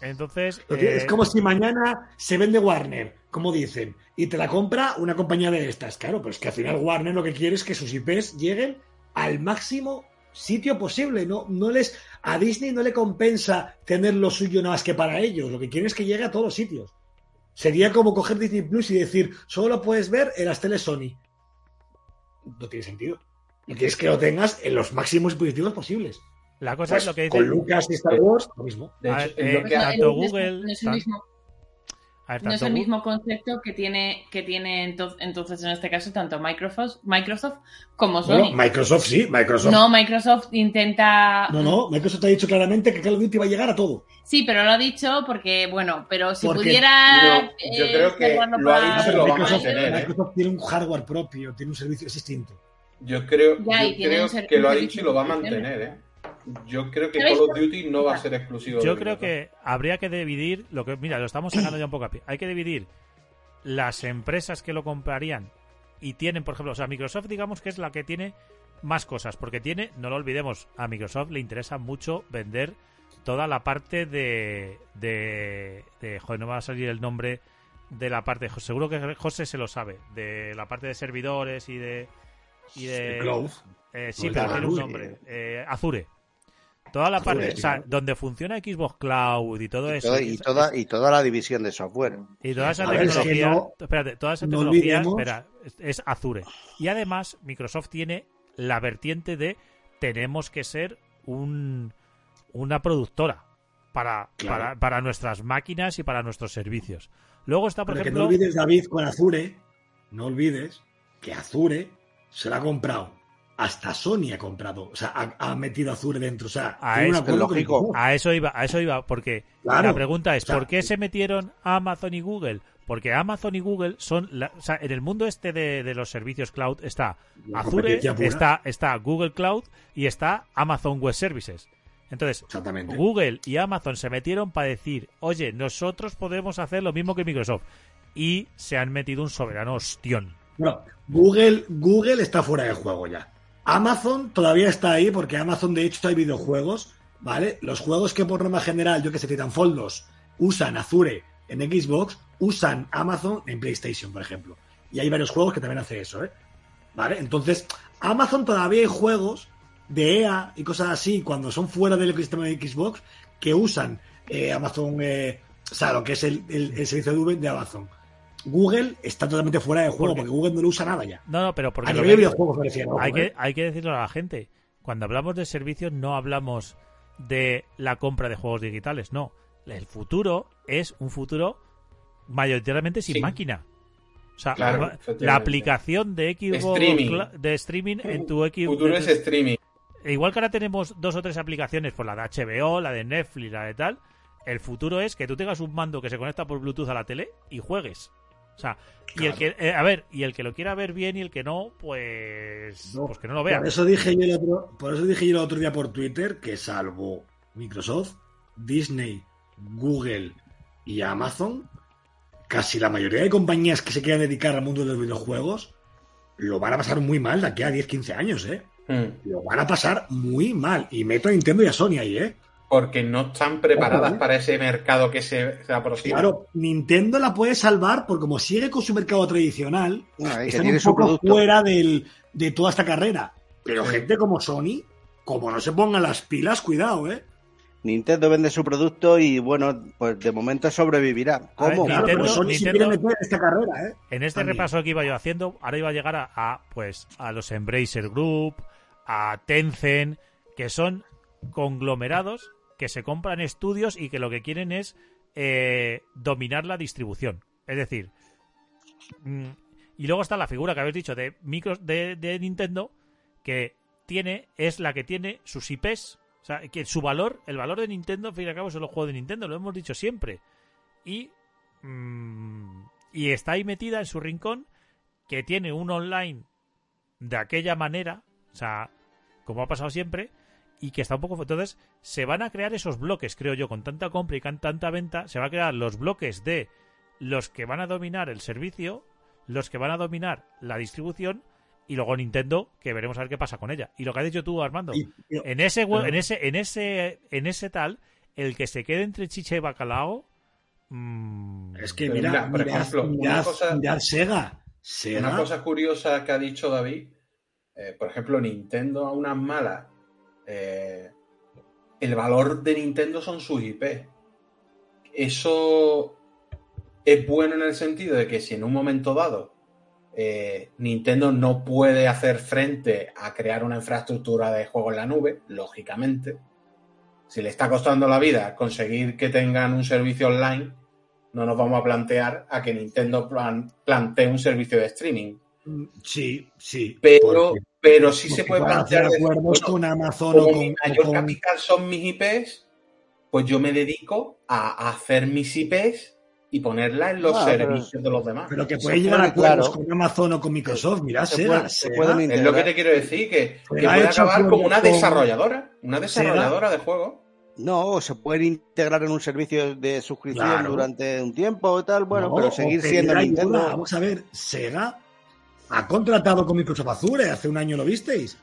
Entonces, tienes- eh, Es como si mañana se vende Warner, como dicen, y te la compra una compañía de estas. Claro, pero es que al final Warner lo que quiere es que sus IPs lleguen al máximo sitio posible. No, no les, a Disney no le compensa tener lo suyo nada más que para ellos. Lo que quieren es que llegue a todos los sitios. Sería como coger Disney Plus y decir, solo lo puedes ver en las teles Sony. No tiene sentido. Y quieres que lo tengas en los máximos dispositivos posibles. la cosa Pues, es lo que dice. con Lucas y Star Wars, lo mismo. De hecho, ver, eh, lo que No, ha- tanto el- Google, no es el mismo, ver, no es el mismo concepto que tiene, que tiene ento- entonces en este caso tanto Microsoft, Microsoft como Bueno, Sony. Microsoft sí, Microsoft. no, Microsoft intenta. No, no, Microsoft ha dicho claramente que Call of Duty va a llegar a todo. Sí, pero lo ha dicho porque, bueno, pero si Porque- pudiera. No, yo creo que lo ha para- dicho y lo va a Microsoft, mantener, ¿eh? Microsoft tiene un hardware propio, tiene un servicio es distinto. Yo creo, Ya, yo creo que lo ha dicho y lo va a mantener, ¿eh? Yo creo que ¿Sabéis Call of? Duty no va a ser exclusivo. Yo creo que habría que dividir lo que mira lo estamos sacando ya un poco a pie. Hay que dividir las empresas que lo comprarían y tienen, por ejemplo, o sea, Microsoft digamos que es la que tiene más cosas porque tiene, no lo olvidemos, a Microsoft le interesa mucho vender toda la parte de de, de joder, no me va a salir el nombre de la parte, seguro que José se lo sabe, de la parte de servidores y de y de Cloud. eh, sí, Pues pero tiene un nombre. Eh, Azure. Toda la parte, sí, o sea, donde funciona Xbox Cloud y todo Y eso. y, toda, y toda la división de software. y toda esa es que tecnología, no- espérate, toda esa no tecnología, espera, es, Azure. Y además, Microsoft tiene la vertiente de tenemos que ser un, una productora para, Claro. para, para nuestras máquinas y para nuestros servicios. Luego está, por Pero que ejemplo, no olvides, David, con Azure, no olvides que Azure se lo ha comprado. Hasta Sony ha comprado, o sea, ha, ha metido Azure dentro. O sea, A eso- lógico. A iba, a eso iba, porque Claro. la pregunta es, O sea, ¿por qué se metieron Amazon y Google? Porque Amazon y Google son, la- o sea, en el mundo este de, de los servicios cloud está Azure, está, está Google Cloud y está Amazon Web Services. Entonces. Google y Amazon se metieron para decir, oye, nosotros podemos hacer lo mismo que Microsoft. Y se han metido un soberano ostión. Bueno, Google, Google está fuera de juego ya. Amazon todavía está ahí porque Amazon de hecho hay videojuegos, ¿vale? Los juegos que por norma general, yo que sé, Titanfall 2, usan Azure en Xbox, usan Amazon en PlayStation, por ejemplo. Y hay varios juegos que también hace eso, ¿eh? ¿Vale? Entonces, Amazon todavía hay juegos de EA y cosas así, cuando son fuera del ecosistema de Xbox, que usan eh, Amazon, eh, o sea, lo que es el, el- servicio de Google de Amazon. Google está totalmente fuera de juego Porque- porque Google no lo usa nada ya. No, no, pero porque A lo nivel de que- videojuegos me refiero. hay, que, hay que decirlo a la gente. Cuando hablamos de servicios no hablamos de la compra de juegos digitales, no. El futuro es un futuro mayoritariamente sin Sí. máquina. O sea, Claro, la- aplicación de Xbox Streaming. de streaming en tu El Xbox. futuro es streaming. Igual que ahora tenemos dos o tres aplicaciones, por la de HBO, la de Netflix, la de tal. El futuro es que tú tengas un mando que se conecta por Bluetooth a la tele y juegues. O sea, y el que, eh, a ver, y el que lo quiera ver bien y el que no, pues, No, pues que no lo vea. Por eso dije yo el otro, por eso dije yo el otro día por Twitter que salvo Microsoft, Disney, Google y Amazon, casi la mayoría de compañías que se quieran dedicar al mundo de los videojuegos lo van a pasar muy mal de aquí a 10-15 años, ¿eh? Mm. Lo van a pasar muy mal. Y meto a Nintendo y a Sony ahí, ¿eh? Porque no están preparadas Ojo, ¿eh? para ese mercado que se, se aproxima. Claro, Nintendo la puede salvar por como sigue con su mercado tradicional, y que están un su poco producto. fuera del, de toda esta carrera. Pero Sí. gente como Sony, como no se pongan las pilas, cuidado, ¿eh? Nintendo vende su producto y bueno, pues de momento sobrevivirá. Ver, ¿Cómo? Claro, Nintendo- pero Sony sí Nintendo- meter en esta carrera, ¿eh? En este También. repaso que iba yo haciendo, ahora iba a llegar a, a, pues a los Embracer Group, a Tencent, que son conglomerados que se compran estudios y que lo que quieren es eh, dominar la distribución. Es decir, mm, y luego está la figura que habéis dicho de micro de, de Nintendo que tiene es la que tiene sus IPs, o sea, que su valor, el valor de Nintendo, al fin y al cabo, son los juegos de Nintendo, lo hemos dicho siempre. Y mm, y está ahí metida en su rincón que tiene un online de aquella manera, o sea, como ha pasado siempre, y que está un poco... Entonces, se van a crear esos bloques, creo yo, con tanta compra y con tanta venta, se van a crear los bloques de los que van a dominar el servicio, los que van a dominar la distribución, y luego Nintendo, que veremos a ver qué pasa con ella. Y lo que has dicho tú, Armando, Y- y- en ese, en ese, en ese, en ese tal, el que se quede entre chicha y bacalao... mm, es que mira, mira, por mirad, ejemplo, una cosa- mirad Sega. Sega. Una cosa curiosa que ha dicho David, eh, por ejemplo, Nintendo a unas malas, eh, el valor de Nintendo son sus IP. Eso es bueno en el sentido de que si en un momento dado eh, Nintendo no puede hacer frente a crear una infraestructura de juego en la nube, lógicamente, si le está costando la vida conseguir que tengan un servicio online, no nos vamos a plantear a que Nintendo plan- plantee un servicio de streaming. Sí, sí. Pero, porque- pero sí porque se puede hacer plantear decir, acuerdos bueno, con Amazon o con, mi o mayor con- capital son mis IPs, pues yo me dedico a hacer mis IPs y ponerlas en los Ah, pero- servicios de los demás. Pero que puede llegar a puede, acuerdos claro. con Amazon o con Microsoft. Mirad, Se Sega. puede- se Sega- pueden Es lo que te quiero decir, que, puede acabar como una desarrolladora, una desarrolladora de juegos. No, o se pueden integrar en un servicio de suscripción Claro. durante un tiempo y tal, bueno, No, pero o seguir siendo ayuda. Nintendo. Vamos a ver, Sega ha contratado con Microsoft Azure. Hace un año lo visteis.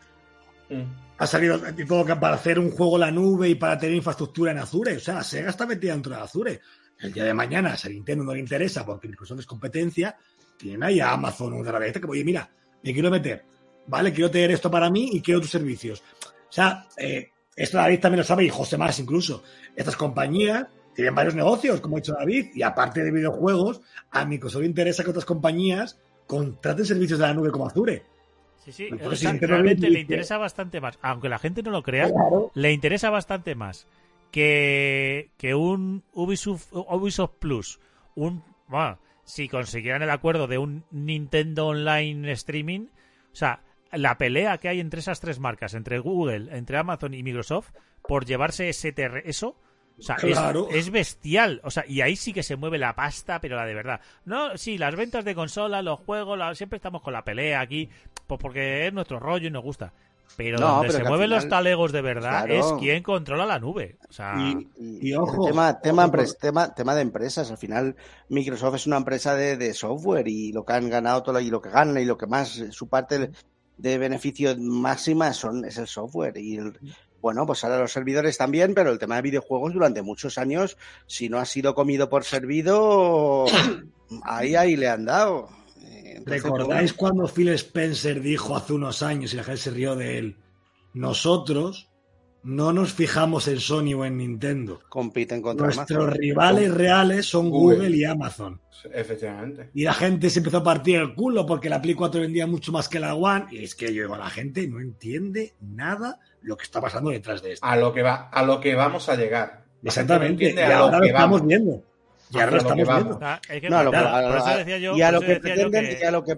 Mm. Ha salido que para hacer un juego en la nube y para tener infraestructura en Azure. O sea, Sega está metida dentro de Azure. El día de mañana, si a Nintendo no le interesa porque Microsoft es competencia, tienen ahí a Amazon otra vez que, oye, mira, me quiero meter, ¿vale? Quiero tener esto para mí y quiero tus servicios. O sea, eh, esto David también lo sabe y José más incluso. Estas compañías tienen varios negocios, como ha dicho David, y aparte de videojuegos, a Microsoft le interesa que otras compañías contraten servicios de la nube como Azure. Sí, sí, Entonces, si realmente le interesa bastante más, aunque la gente no lo crea, Claro. le interesa bastante más que, que un Ubisoft, Ubisoft Plus, un bueno, si consiguieran el acuerdo de un Nintendo Online Streaming, o sea, la pelea que hay entre esas tres marcas, entre Google, entre Amazon y Microsoft, por llevarse ese eso, o sea, es- Claro. es, bestial. O sea, y ahí sí que se mueve la pasta, pero la de verdad. No, sí, las ventas de consola, los juegos, la- siempre estamos con la pelea aquí, pues porque es nuestro rollo y nos gusta. Pero No, donde pero se mueven los talegos de verdad Claro. es quien controla la nube. O sea, Y- Y, Y ojo, tema, tema, ojo, empres- tema, tema de empresas. Al final, Microsoft es una empresa de, de software y lo que han ganado todo y lo que ganan y lo que más, su parte de, de beneficio máxima son, es el software. Y el- bueno, pues ahora los servidores también, pero el tema de videojuegos durante muchos años, si no ha sido comido por servido, ahí, ahí le han dado. Eh, entonces, ¿Recordáis bueno, cuando Phil Spencer dijo hace unos años y la gente se rió de él? Nosotros no nos fijamos en Sony o en Nintendo. compiten contra Nuestros Amazon. rivales reales son Google. Google. y Amazon. Efectivamente. Y la gente se empezó a partir el culo porque la Play 4 vendía mucho más que la One. Y es que yo digo, la gente no entiende nada lo que está pasando detrás de esto. A lo que va, a lo que vamos a llegar. Exactamente. Y ahora lo estamos vamos. viendo. Y ahora lo estamos viendo. y a lo que pretenden que- y a lo que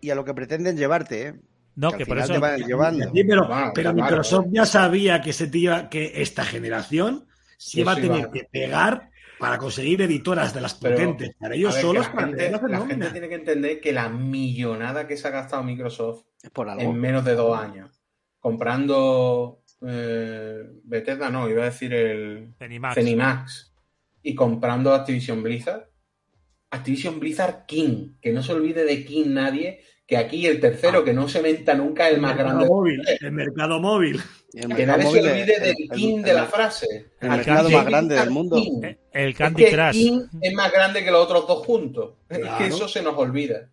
y a lo que pretenden llevarte, ¿eh? No, que por eso te van llevando. Sí, pero, pero Microsoft ya sabía que se te iba- que esta generación se Sí, iba a tener va. que pegar para conseguir editoras de las Pero, potentes para ellos ver, solos la, para gente, la gente tiene que entender que la millonada que se ha gastado Microsoft por algo. en menos de dos años, comprando eh, Bethesda, no, iba a decir el Zenimax. Zenimax, y comprando Activision Blizzard. Activision Blizzard King, que no se olvide de King nadie, que aquí el tercero Ah. que no se menta nunca es el más mercado grande. móvil, el mercado móvil. El Que nadie se olvide el- del el- King el- de la frase. el mercado más grande del mundo. King. Eh, El Es Candy que Crush. King es más grande que los otros dos juntos. Es que eso se nos olvida.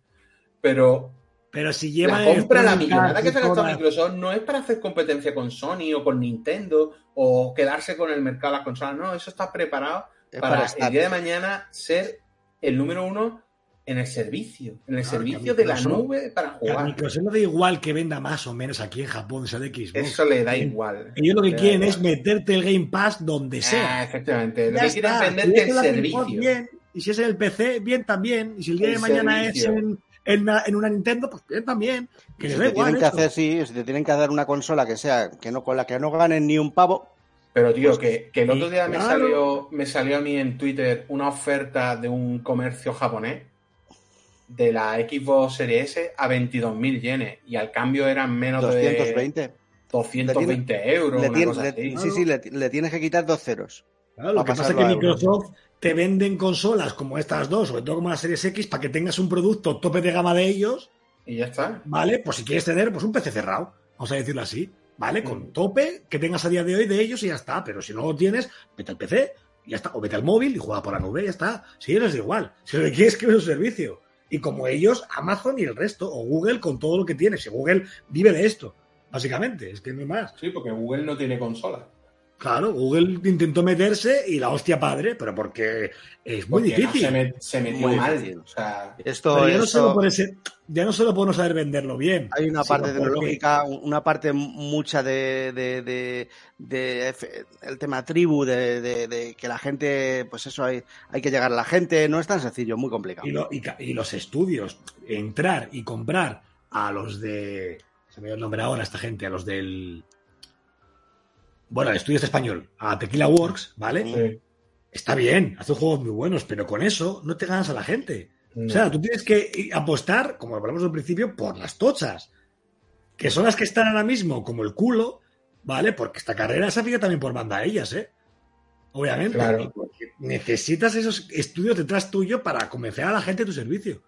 Pero Pero si lleva la compra, la millonada que se ha gastado Microsoft no es para hacer competencia con Sony o con Nintendo o quedarse con el mercado de las consolas. No, eso está preparado es para, para el día de mañana ser el número uno en el servicio. En el Claro, servicio de la nube para a jugar. Microsoft le da igual que venda más o menos aquí en Japón, sea de Xbox. Eso le da igual. Ellos lo que quieren es meterte el Game Pass donde Ah, sea. efectivamente. Lo Ya que quieren Si venderte el servicio. bien. Y si es en el PC, bien también. Y si el día El de mañana servicio. es en, en, una, en una Nintendo, pues bien también. Que si te igual. tienen que hacer, sí, si te tienen que dar una consola que sea, que no, con la que no ganen ni un pavo, Pero tío, que, que el otro día me Claro. salió, me salió a mí en Twitter una oferta de un comercio japonés de la Xbox Series S a 22.000 yenes y al cambio eran menos de 220. 220 euros, Le una cosa le- así. sí, sí, le, le tienes que quitar dos ceros. Claro, lo que pasa es que. Microsoft te venden consolas como estas dos, sobre todo como la Series X, para que tengas un producto tope de gama de ellos, Y ya está. ¿vale? Pues si quieres tener pues un PC cerrado, vamos a decirlo así, ¿vale? Con Mm. tope que tengas a día de hoy de ellos y ya está. Pero si no lo tienes, vete al PC y ya está. O vete al móvil y juega por la nube y ya está. Si da igual. Si lo que quieres es que un servicio. Y como ellos, Amazon y el resto, o Google con todo lo que tiene. Si Google vive de esto, básicamente, es que no hay más. Sí, porque Google no tiene consola. Claro, Google intentó meterse y la hostia padre, pero porque es muy Porque difícil. Se, met- se metió Muy mal. difícil. O sea, Esto, Pero ya no, solo por ese, ya no solo por no saber venderlo bien. hay una parte porque- tecnológica, una parte mucha de, de, de- el tema tribu, de, de- de que la gente, pues eso, hay, hay que llegar a la gente, no es tan sencillo, muy complicado. Y, lo- y ca- y los estudios, entrar y comprar a los de. Se me dio el nombre ahora esta gente, a los del. Bueno, el estudio este español, a Tequila Works, ¿vale? sí. Está bien, hace juegos muy buenos, pero con eso no te ganas a la gente. No. O sea, tú tienes que apostar, como hablamos al principio, por las tochas, que son las que están ahora mismo como el culo, ¿vale? Porque esta carrera se fija también por banda a ellas, ¿eh? Obviamente. Claro. Necesitas esos estudios detrás tuyo para convencer a la gente de tu servicio.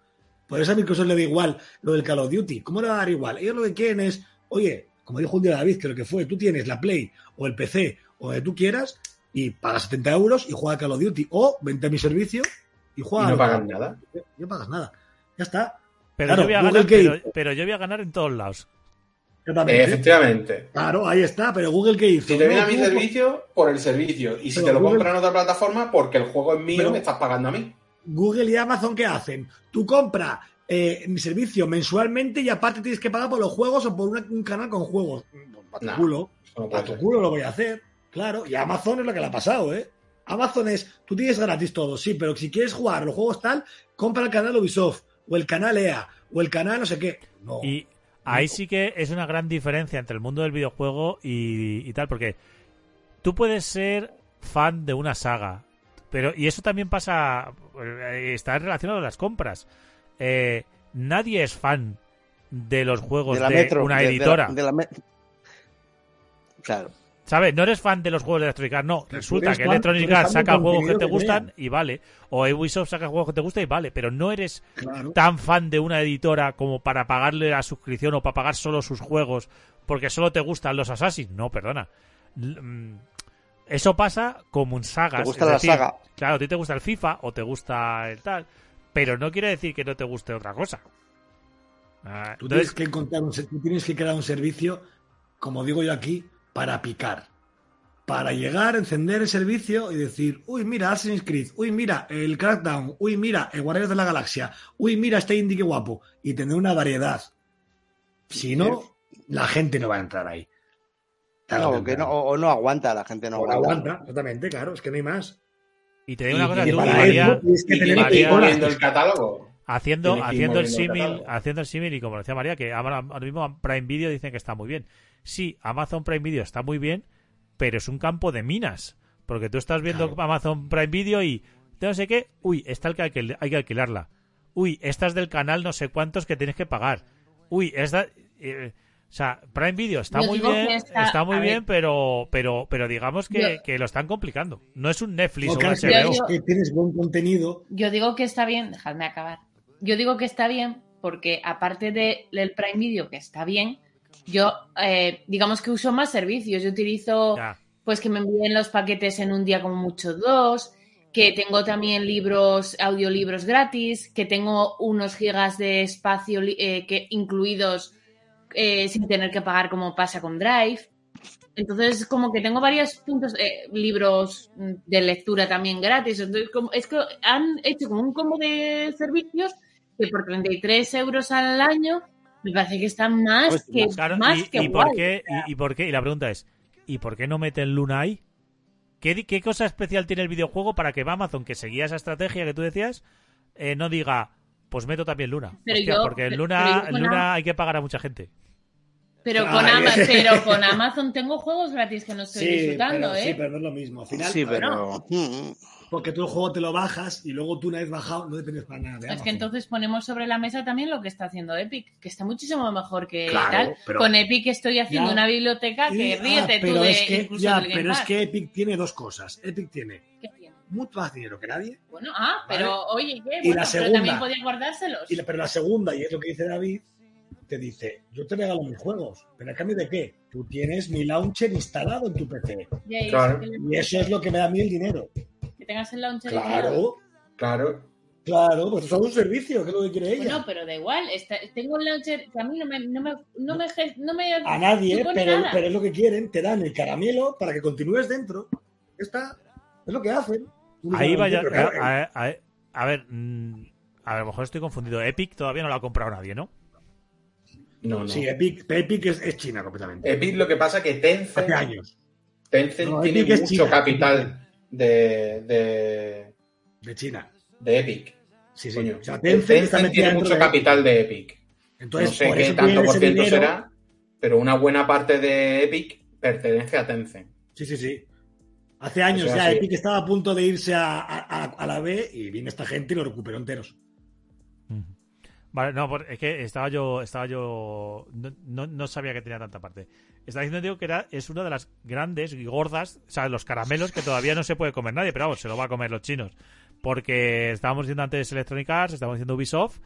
Por eso a Microsoft le da igual lo del Call of Duty. ¿Cómo le va a dar igual? Ellos lo que quieren es, oye, como dijo un día David, que lo que fue, tú tienes la Play o el PC o donde tú quieras y pagas 70 euros y juega Call of Duty o vente a mi servicio y y juega. no pagan nada. No pagas nada. Ya está. Pero, Claro, yo voy a ganar, que pero, pero yo voy a ganar en todos lados. Eh, efectivamente. Claro, ahí está. Pero Google, ¿qué hizo? Si te viene No, a mi servicio, por el servicio. Y si Pero te lo Google- compras en otra plataforma, porque el juego es mío, Pero- me estás pagando a mí. Google y Amazon, ¿qué hacen? Tú compras eh, mi servicio mensualmente y aparte tienes que pagar por los juegos o por una- un canal con juegos. Para tu No, culo. No tu ser. culo lo voy a hacer. Claro. Y Amazon es lo que le ha pasado, ¿eh? Amazon es, tú tienes gratis todo, sí, pero si quieres jugar los juegos tal, compra el canal Ubisoft, o el canal EA, o el canal no sé qué. No. Y ahí sí que es una gran diferencia entre el mundo del videojuego y, y tal, porque tú puedes ser fan de una saga, pero y eso también pasa, eh, está relacionado a las compras. Eh, nadie es fan de los juegos de de, la Metro. una de- de la- editora. de la me- Claro. ¿Sabes? No eres fan de los juegos de Electronic Arts, no. Resulta que fan- Electronic Arts saca juegos que te que gustan y vale. O Ubisoft saca juegos que te gustan y vale. Pero no eres Claro. tan fan de una editora como para pagarle la suscripción o para pagar solo sus juegos porque solo te gustan los Assassin's. No, perdona. Mm, Eso pasa como en sagas. ¿Te gusta es la decir, saga? Claro, a ti te gusta el FIFA o te gusta el tal. Pero no quiere decir que no te guste otra cosa. Ah, Tú entonces, tienes que encontrar un, tú tienes que crear un servicio, como digo yo aquí, para picar. Para llegar, encender el servicio y decir, uy, mira, Assassin's Creed, uy, mira, el Crackdown, uy, mira, el Guardianes de la Galaxia, uy, mira, este indie que guapo. Y tener una variedad. Si no, la gente no va a entrar ahí. No, que no, o, no aguanta, la gente no O aguanta. aguanta, exactamente, claro, es que no hay más. Y te digo una cosa, tú, María, que moviendo el catálogo. haciendo, haciendo el símil, haciendo el símil y como decía María, que ahora, ahora mismo Prime Video dicen que está muy bien. Sí, Amazon Prime Video está muy bien, pero es un campo de minas. Porque tú estás viendo Claro. Amazon Prime Video y no sé qué, uy, está el que hay que, hay que alquilarla. Uy, esta es del canal no sé cuántos que tienes que pagar. Uy, esta... eh, o sea, Prime Video está Yo muy bien, está, está- muy ver. bien, pero, pero, pero digamos que, Yo- que lo están complicando. No es un Netflix o un HBO. yo- que tienes buen contenido. Yo digo que está bien, dejadme acabar. Yo digo que está bien porque aparte de- del Prime Video, que está bien, yo eh, digamos que uso más servicios. Yo utilizo Ya. pues que me envíen los paquetes en un día como mucho dos, que tengo también libros, audiolibros gratis, que tengo unos gigas de espacio eh, que incluidos eh, sin tener que pagar como pasa con Drive. Entonces, como que tengo varios puntos, eh, libros mm, de lectura también gratis. Entonces, como, es que han hecho como un combo de servicios que por 33 euros al año me parece que están más Pues, que, Claro, más y, que y por qué, y, y por qué, y la pregunta es, ¿y por qué no meten Luna ahí? ¿Qué, qué cosa especial tiene el videojuego para que Amazon, que seguía esa estrategia que tú decías, eh, no diga, pues meto también Luna? Pero Hostia, yo- porque en Luna, pero en Luna hay que pagar a mucha gente. Pero Ay. con, Ama- pero con Amazon tengo juegos gratis que no estoy disfrutando, pero, ¿eh? sí, pero no es lo mismo. Al final, Sí, pero. Porque tú el juego te lo bajas y luego tú una vez bajado no dependes para nada de Es Amazon. que entonces ponemos sobre la mesa también lo que está haciendo Epic, que está muchísimo mejor que Claro, tal. pero- Con Epic estoy haciendo Ya. una biblioteca que Y- ah, ríete tú pero de es que, incluso ya, pero es que Epic tiene dos cosas. Epic tiene ¿Qué tiene? mucho más dinero que nadie. Bueno, ah, Vale. pero oye, ¿qué? Y pero también podía guardárselos. Y la- pero la segunda, y es lo que dice David, te dice, yo te regalo mis juegos, pero a cambio de qué? Tú tienes mi launcher instalado en tu PC. Y Claro. Y eso es lo que me da a mí el dinero. que tengas el launcher instalado. Claro, Claro. claro, pues eso es un servicio, que es lo que quiere ella. Bueno, pero da igual. está- tengo el launcher que a mí no me, no me, no me, ge- no me a nadie, pero, nada. pero es lo que quieren, te dan el caramelo para que continúes dentro. Está, es lo que hacen. Ahí vaya, a, a- a- a ver, mm, a lo mejor estoy confundido. Epic todavía no lo ha comprado nadie, ¿no? No, no. Sí, Epic, Epic es, es China completamente. Epic lo que pasa que Tencent, Hace años. Tencent No, tiene es mucho China. capital de, de, De China. de Epic. Sí, sí. Coño. O sea, Tencent, tiene mucho de- capital de Epic. Entonces, no sé por qué eso tanto por ciento dinero. será, pero una buena parte de Epic pertenece a Tencent. Sí, sí, sí. Hace años O sea, ya sí. Epic estaba a punto de irse a, a- a- a la B y vino esta gente y lo recuperó enteros. Vale, no, es que estaba yo, estaba yo, no, no, no sabía que tenía tanta parte. Estaba diciendo, digo, que era, es una de las grandes y gordas, o sea, los caramelos que todavía no se puede comer nadie, pero vamos, se lo va a comer los chinos. Porque estábamos diciendo antes Electronic Arts, estábamos diciendo Ubisoft,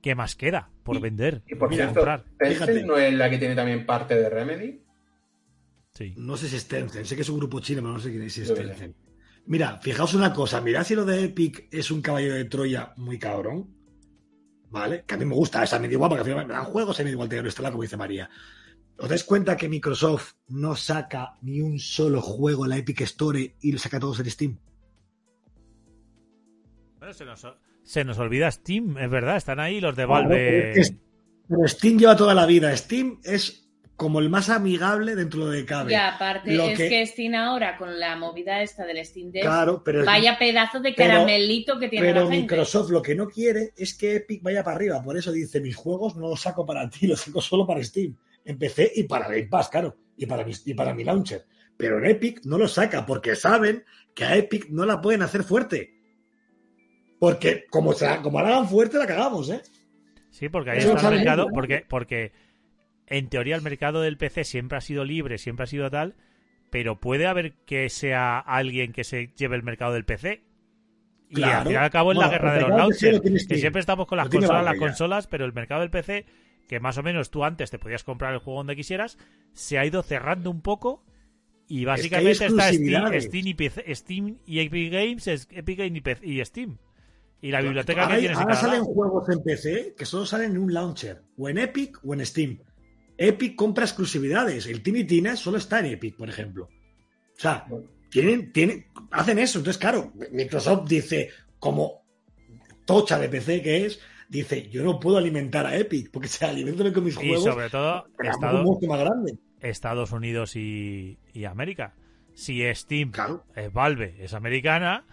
¿qué más queda por vender? Y por cierto? Tencent Fíjate. no es la que tiene también parte de Remedy. Sí. No sé si es Tencent, sé que es un grupo chino, pero no sé quién es, si. Tencent. Mira, fijaos una cosa, mirad si lo de Epic es un caballo de Troya muy cabrón. ¿Vale? Que a mí me gusta, esa me da igual, porque al final me dan juegos y me da igual tener esto, como dice María. ¿Os dais cuenta que Microsoft no saca ni un solo juego en la Epic Store y lo saca todos en Steam? Bueno, se nos, se nos olvida Steam, es verdad, están ahí los de Valve. pero Steam lleva toda la vida. Steam es como el más amigable dentro de lo que cabe. Y aparte, Lo es que- que... Steam ahora, con la movida esta del Steam Deck, Claro, pero vaya pedazo de pero- caramelito que tiene Pero la gente. Microsoft lo que no quiere es que Epic vaya para arriba. Por eso dice, mis juegos no los saco para ti, los saco solo para Steam. En PC y para Game Pass, claro. Y para, mi, y para mi launcher. Pero en Epic no los saca porque saben que a Epic no la pueden hacer fuerte. Porque como, se la, como la hagan fuerte, la cagamos, ¿eh? Sí, porque ahí Eso está el mercado, ¿no? porque, porque en teoría el mercado del PC siempre ha sido libre, siempre ha sido tal, pero puede haber que sea alguien que se lleve el mercado del PC. Y al fin y al cabo es la guerra de los launchers. Que siempre estamos con las consolas, las consolas, pero el mercado del PC, que más o menos tú antes te podías comprar el juego donde quisieras, se ha ido cerrando un poco. Y básicamente está Steam. Steam y, PC Steam y Epic Games, es Epic Games y, PC y Steam. Y la biblioteca ahora que tienes en ahora salen juegos en PC que solo salen en un launcher, o en Epic o en Steam. Epic compra exclusividades. El Tiny Tina solo está en Epic, por ejemplo. O sea, tienen, tienen, hacen eso. Entonces, claro, Microsoft dice, como tocha de PC que es, dice, yo no puedo alimentar a Epic, porque se alimentan con mis Y juegos. sobre todo, un Estados, más grande. Estados Unidos y, y América. Si Steam Claro. es Valve, es americana,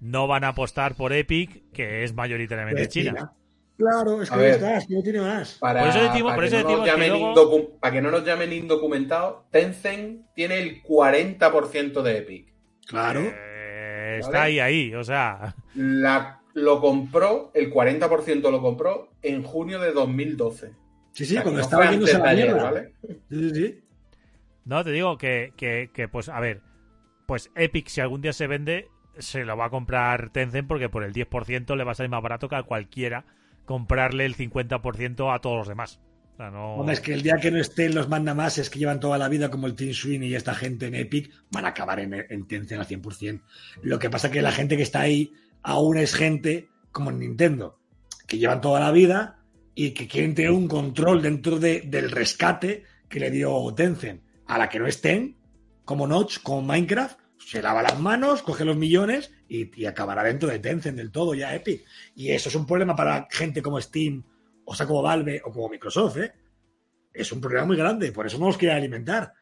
no van a apostar por Epic, que es mayoritariamente Pues China. China. Claro, es que no ver. está, es que no tiene más. Para, Por eso decimos- para por que no nos que llamen luego- para que no nos llamen indocumentados, Tencent tiene el 40% de Epic. Claro. Eh, está Vale. ahí, ahí, o sea, La, lo compró, el 40% lo compró en junio de 2012. Sí, O sí, sea, cuando no estaba yéndose la mierda. ¿vale? Sí, sí, sí. no te digo que, que, que, pues, a ver, pues Epic, si algún día se vende, se lo va a comprar Tencent porque por el 10% le va a salir más barato que a cualquiera comprarle el 50% a todos los demás. No... Hombre, es que el día que no estén los mandamases que llevan toda la vida como el Team Sweeney y esta gente en Epic van a acabar en, en Tencent al 100%. Lo que pasa es que la gente que está ahí aún es gente como en Nintendo, que llevan toda la vida y que quieren tener un control dentro de- del rescate que le dio Tencent. A la que no estén, como Notch, como Minecraft, se lava las manos, coge los millones y, acabará dentro de Tencent del todo ya Epic. Y eso es un problema para gente como Steam, o sea, como Valve o como Microsoft, ¿eh? Es un problema muy grande, por eso no los quiere alimentar.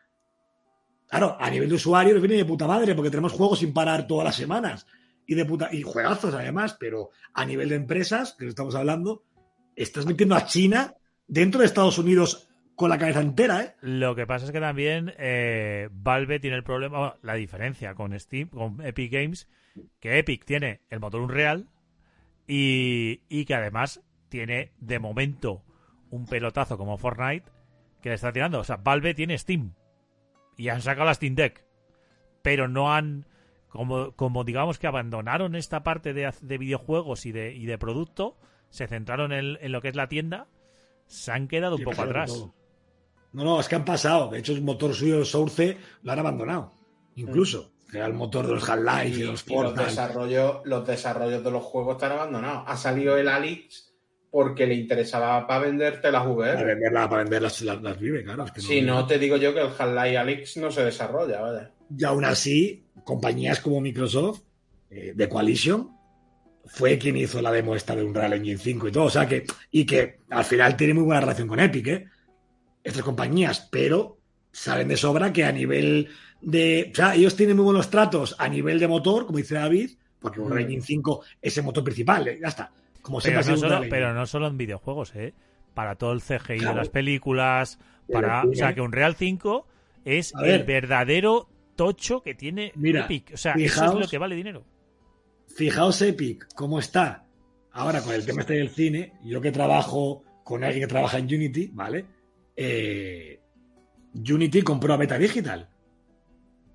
Claro, a nivel de usuario viene de puta madre, porque tenemos juegos sin parar todas las semanas. Y de puta, y juegazos además, pero a nivel de empresas, que estamos hablando, estás metiendo a China dentro de Estados Unidos con la cabeza entera, ¿eh? Lo que pasa es que también eh, Valve tiene el problema, bueno, la diferencia con Steam, con Epic Games, que Epic tiene el motor Unreal y, y que además tiene de momento un pelotazo como Fortnite que le está tirando. O sea, Valve tiene Steam y han sacado la Steam Deck, pero no han, como, como digamos que abandonaron esta parte de, de videojuegos y de, y de producto, se centraron en, en lo que es la tienda, se han quedado un poco atrás. todo. No, no, es que han pasado. De hecho, el motor suyo, el Source, lo han abandonado. Incluso. Que era el motor de los Half-Life y, los y los, Portal. desarrollos, los desarrollos de los juegos están abandonados. Ha salido el Alix porque le interesaba para venderte las Para VR. venderla, para vender las, las, las Vive, claro. es que Si no, te digo yo que el Half-Life Alix no se desarrolla, ¿vale? Y aún así, compañías como Microsoft, eh, de Coalition, fue quien hizo la demo esta de Unreal Engine 5 y todo. O sea que, y que al final tiene muy buena relación con Epic, ¿eh? Estas compañías, pero saben de sobra que a nivel de. O sea, ellos tienen muy buenos tratos a nivel de motor, como dice David, porque Mm. Engine 5 es el motor principal, ¿eh? ya está. Como Pero no, solo, pero no solo en videojuegos, ¿eh? Para todo el CGI Claro. de las películas, para, o sea que Unreal 5 es el verdadero tocho que tiene Mira, Epic. O sea, eso es fijaos- lo que vale dinero. Fijaos Epic, cómo está ahora con el tema este del cine. Yo que trabajo con alguien que trabaja en Unity, ¿vale? Eh, Unity compró a Beta Digital.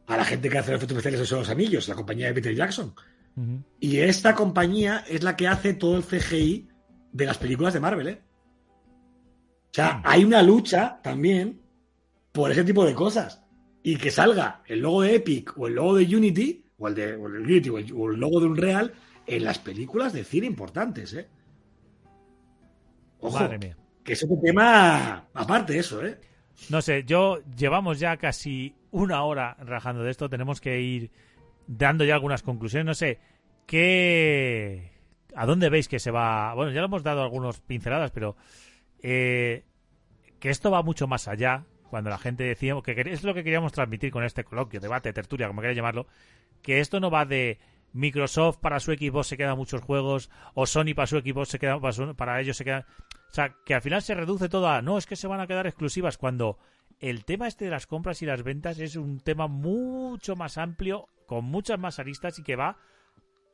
A la gente que hace los efectos especiales de los anillos, la compañía de Peter Jackson. Y esta compañía es la que hace todo el CGI de las películas de Marvel, ¿eh? O sea, hay una lucha también por ese tipo de cosas. Y que salga el logo de Epic o el logo de Unity, o el de o el Unity o el, o el logo de Unreal en las películas de cine importantes, ¿eh? Ojo, Madre mía. Que es otro tema aparte eso, ¿eh? No sé, yo llevamos ya casi una hora rajando de esto. Tenemos que ir dando ya algunas conclusiones. No sé, ¿qué. ¿A dónde veis que se va? Bueno, ya lo hemos dado algunas pinceladas, pero. eh, que esto va mucho más allá. Cuando la gente decía. que es lo que queríamos transmitir con este coloquio, debate, tertulia, como queráis llamarlo. Que esto no va de. Microsoft para su equipo se quedan muchos juegos, o Sony para su equipo se queda, para, para ellos se quedan. O sea, que al final se reduce todo a no, es que se van a quedar exclusivas cuando el tema este de las compras y las ventas es un tema mucho más amplio, con muchas más aristas y que va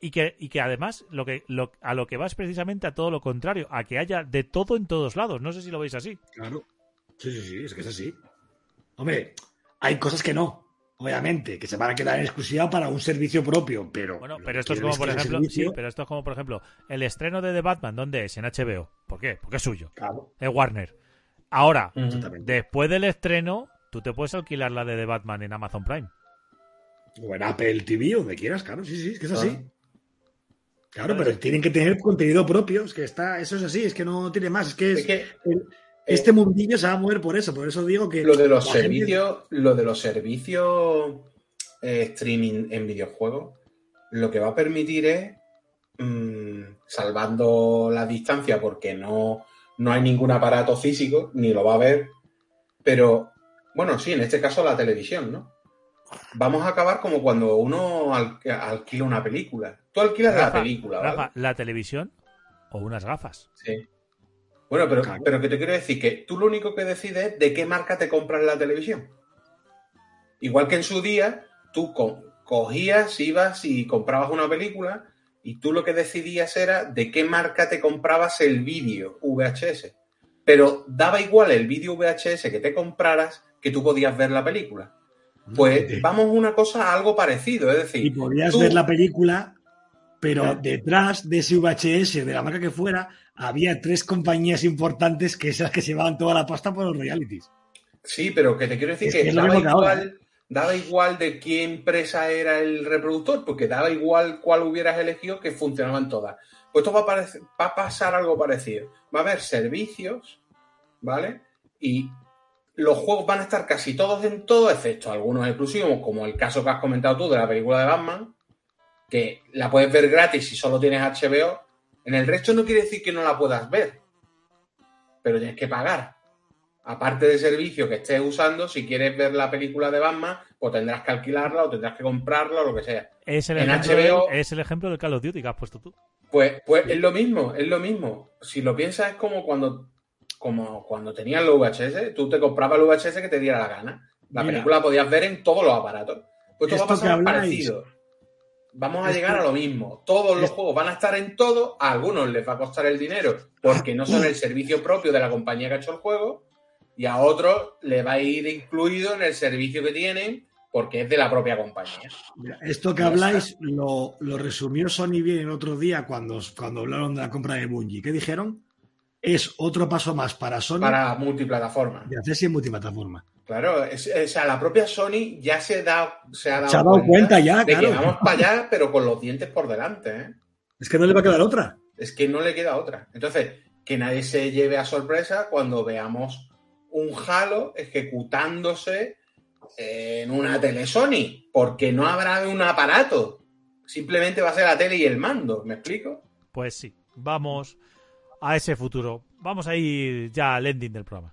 y que, y que además lo que lo, a lo que va es precisamente a todo lo contrario, a que haya de todo en todos lados. No sé si lo veis así. Claro. Sí, sí, sí, es que es así. Hombre, hay cosas que no, obviamente, que se van a quedar en exclusiva para un servicio propio, pero. Bueno, pero esto es como, por ejemplo, sí, pero esto es como, por ejemplo, el estreno de The Batman, ¿dónde es? En HBO. ¿Por qué? Porque es suyo. Claro, Es Warner. Ahora, después del estreno, tú te puedes alquilar la de The Batman en Amazon Prime. O en Apple TV, o donde quieras, claro, sí, sí, es que es así. Claro. Claro, pero tienen que tener contenido propio, es que está, eso es así, es que no tiene más, es que, es- Es que el- este mundillo se va a mover por eso, por eso digo que lo de los gente- servicios, lo de los servicios eh, streaming en videojuegos, lo que va a permitir es, mm, salvando la distancia, porque no, no hay ningún aparato físico, ni lo va a ver, pero bueno, sí, en este caso la televisión, ¿no? Vamos a acabar como cuando uno al- alquila una película. Tú alquilas la película, ¿vale? Rafa, la televisión o unas gafas. Sí. Bueno, pero, Claro. pero que te quiero decir que tú lo único que decides es de qué marca te compras la televisión. Igual que en su día, tú co- cogías, ibas y comprabas una película y tú lo que decidías era de qué marca te comprabas el vídeo VHS. Pero daba igual el vídeo VHS que te compraras que tú podías ver la película. Pues Sí. vamos a una cosa algo parecido, es decir, y podías tú- ver la película, pero detrás de ese VHS, de la marca que fuera, había tres compañías importantes que esas que se llevaban toda la pasta por los royalties. Sí, pero que te quiero decir Es que, daba, ahora, igual, daba igual de qué empresa era el reproductor, porque daba igual cuál hubieras elegido que funcionaban todas. Pues esto va a, va a pasar algo parecido. Va a haber servicios, ¿vale? Y los juegos van a estar casi todos en todo, excepto algunos exclusivos, como el caso que has comentado tú de la película de Batman, que la puedes ver gratis si solo tienes HBO. En el resto no quiere decir que no la puedas ver, pero tienes que pagar aparte del servicio que estés usando, si quieres ver la película de Batman, pues tendrás que alquilarla o tendrás que comprarla o lo que sea. Es el, En ejemplo, HBO del- es el ejemplo del Call of Duty que has puesto tú. Pues, pues es lo mismo, es lo mismo. Si lo piensas es como cuando, como cuando tenías el VHS, tú te comprabas el VHS que te diera la gana. La Mira. película la podías ver en todos los aparatos. Pues esto va a pasar habláis- parecido. Vamos a llegar a lo mismo. Todos los juegos van a estar en todo, a algunos les va a costar el dinero porque no son el servicio propio de la compañía que ha hecho el juego, y a otros le va a ir incluido en el servicio que tienen porque es de la propia compañía. Mira, Esto que habláis lo, lo resumió Sony bien el otro día cuando, cuando hablaron de la compra de Bungie. ¿Qué dijeron? Es otro paso más para Sony Para multiplataforma. de hacerse en multiplataforma. Claro, es- es- o sea, la propia Sony ya se, da, se ha dado, Se ha dado cuenta ya, de claro. que vamos para allá, pero con los dientes por delante. ¿eh? Es que no le va a quedar otra. Es que no le queda otra. Entonces, que nadie se lleve a sorpresa cuando veamos un Halo ejecutándose en una tele Sony, porque no habrá un aparato. Simplemente va a ser la tele y el mando, ¿me explico? Pues sí, vamos a ese futuro. Vamos a ir ya al ending del programa.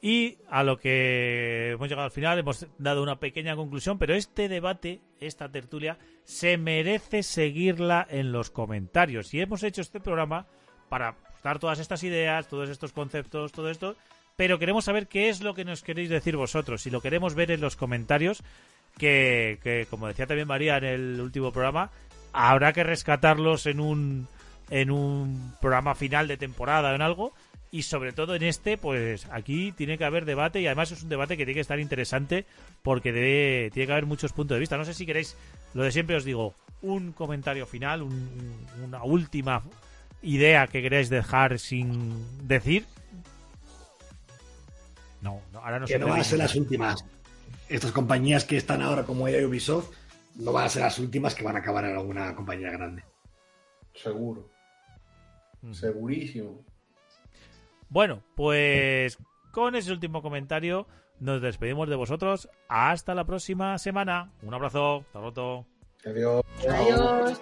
Y a lo que hemos llegado al final, hemos dado una pequeña conclusión, pero este debate, esta tertulia, se merece seguirla en los comentarios. Y hemos hecho este programa para dar todas estas ideas, todos estos conceptos, todo esto, pero queremos saber qué es lo que nos queréis decir vosotros. Y lo queremos ver en los comentarios, que, que como decía también María en el último programa, habrá que rescatarlos en un, en un programa final de temporada o en algo. Y sobre todo en este, pues aquí tiene que haber debate y además es un debate que tiene que estar interesante porque debe, tiene que haber muchos puntos de vista. No sé si queréis, lo de siempre os digo, un comentario final, un- una última idea que queréis dejar sin decir. No, no, ahora no que no van a ser las últimas. Estas compañías que están ahora como EA y Ubisoft no van a ser las últimas que van a acabar en alguna compañía grande. Seguro, Mm. segurísimo. Bueno, pues con ese último comentario nos despedimos de vosotros. Hasta la próxima semana. Un abrazo. Hasta pronto. Adiós. Adiós.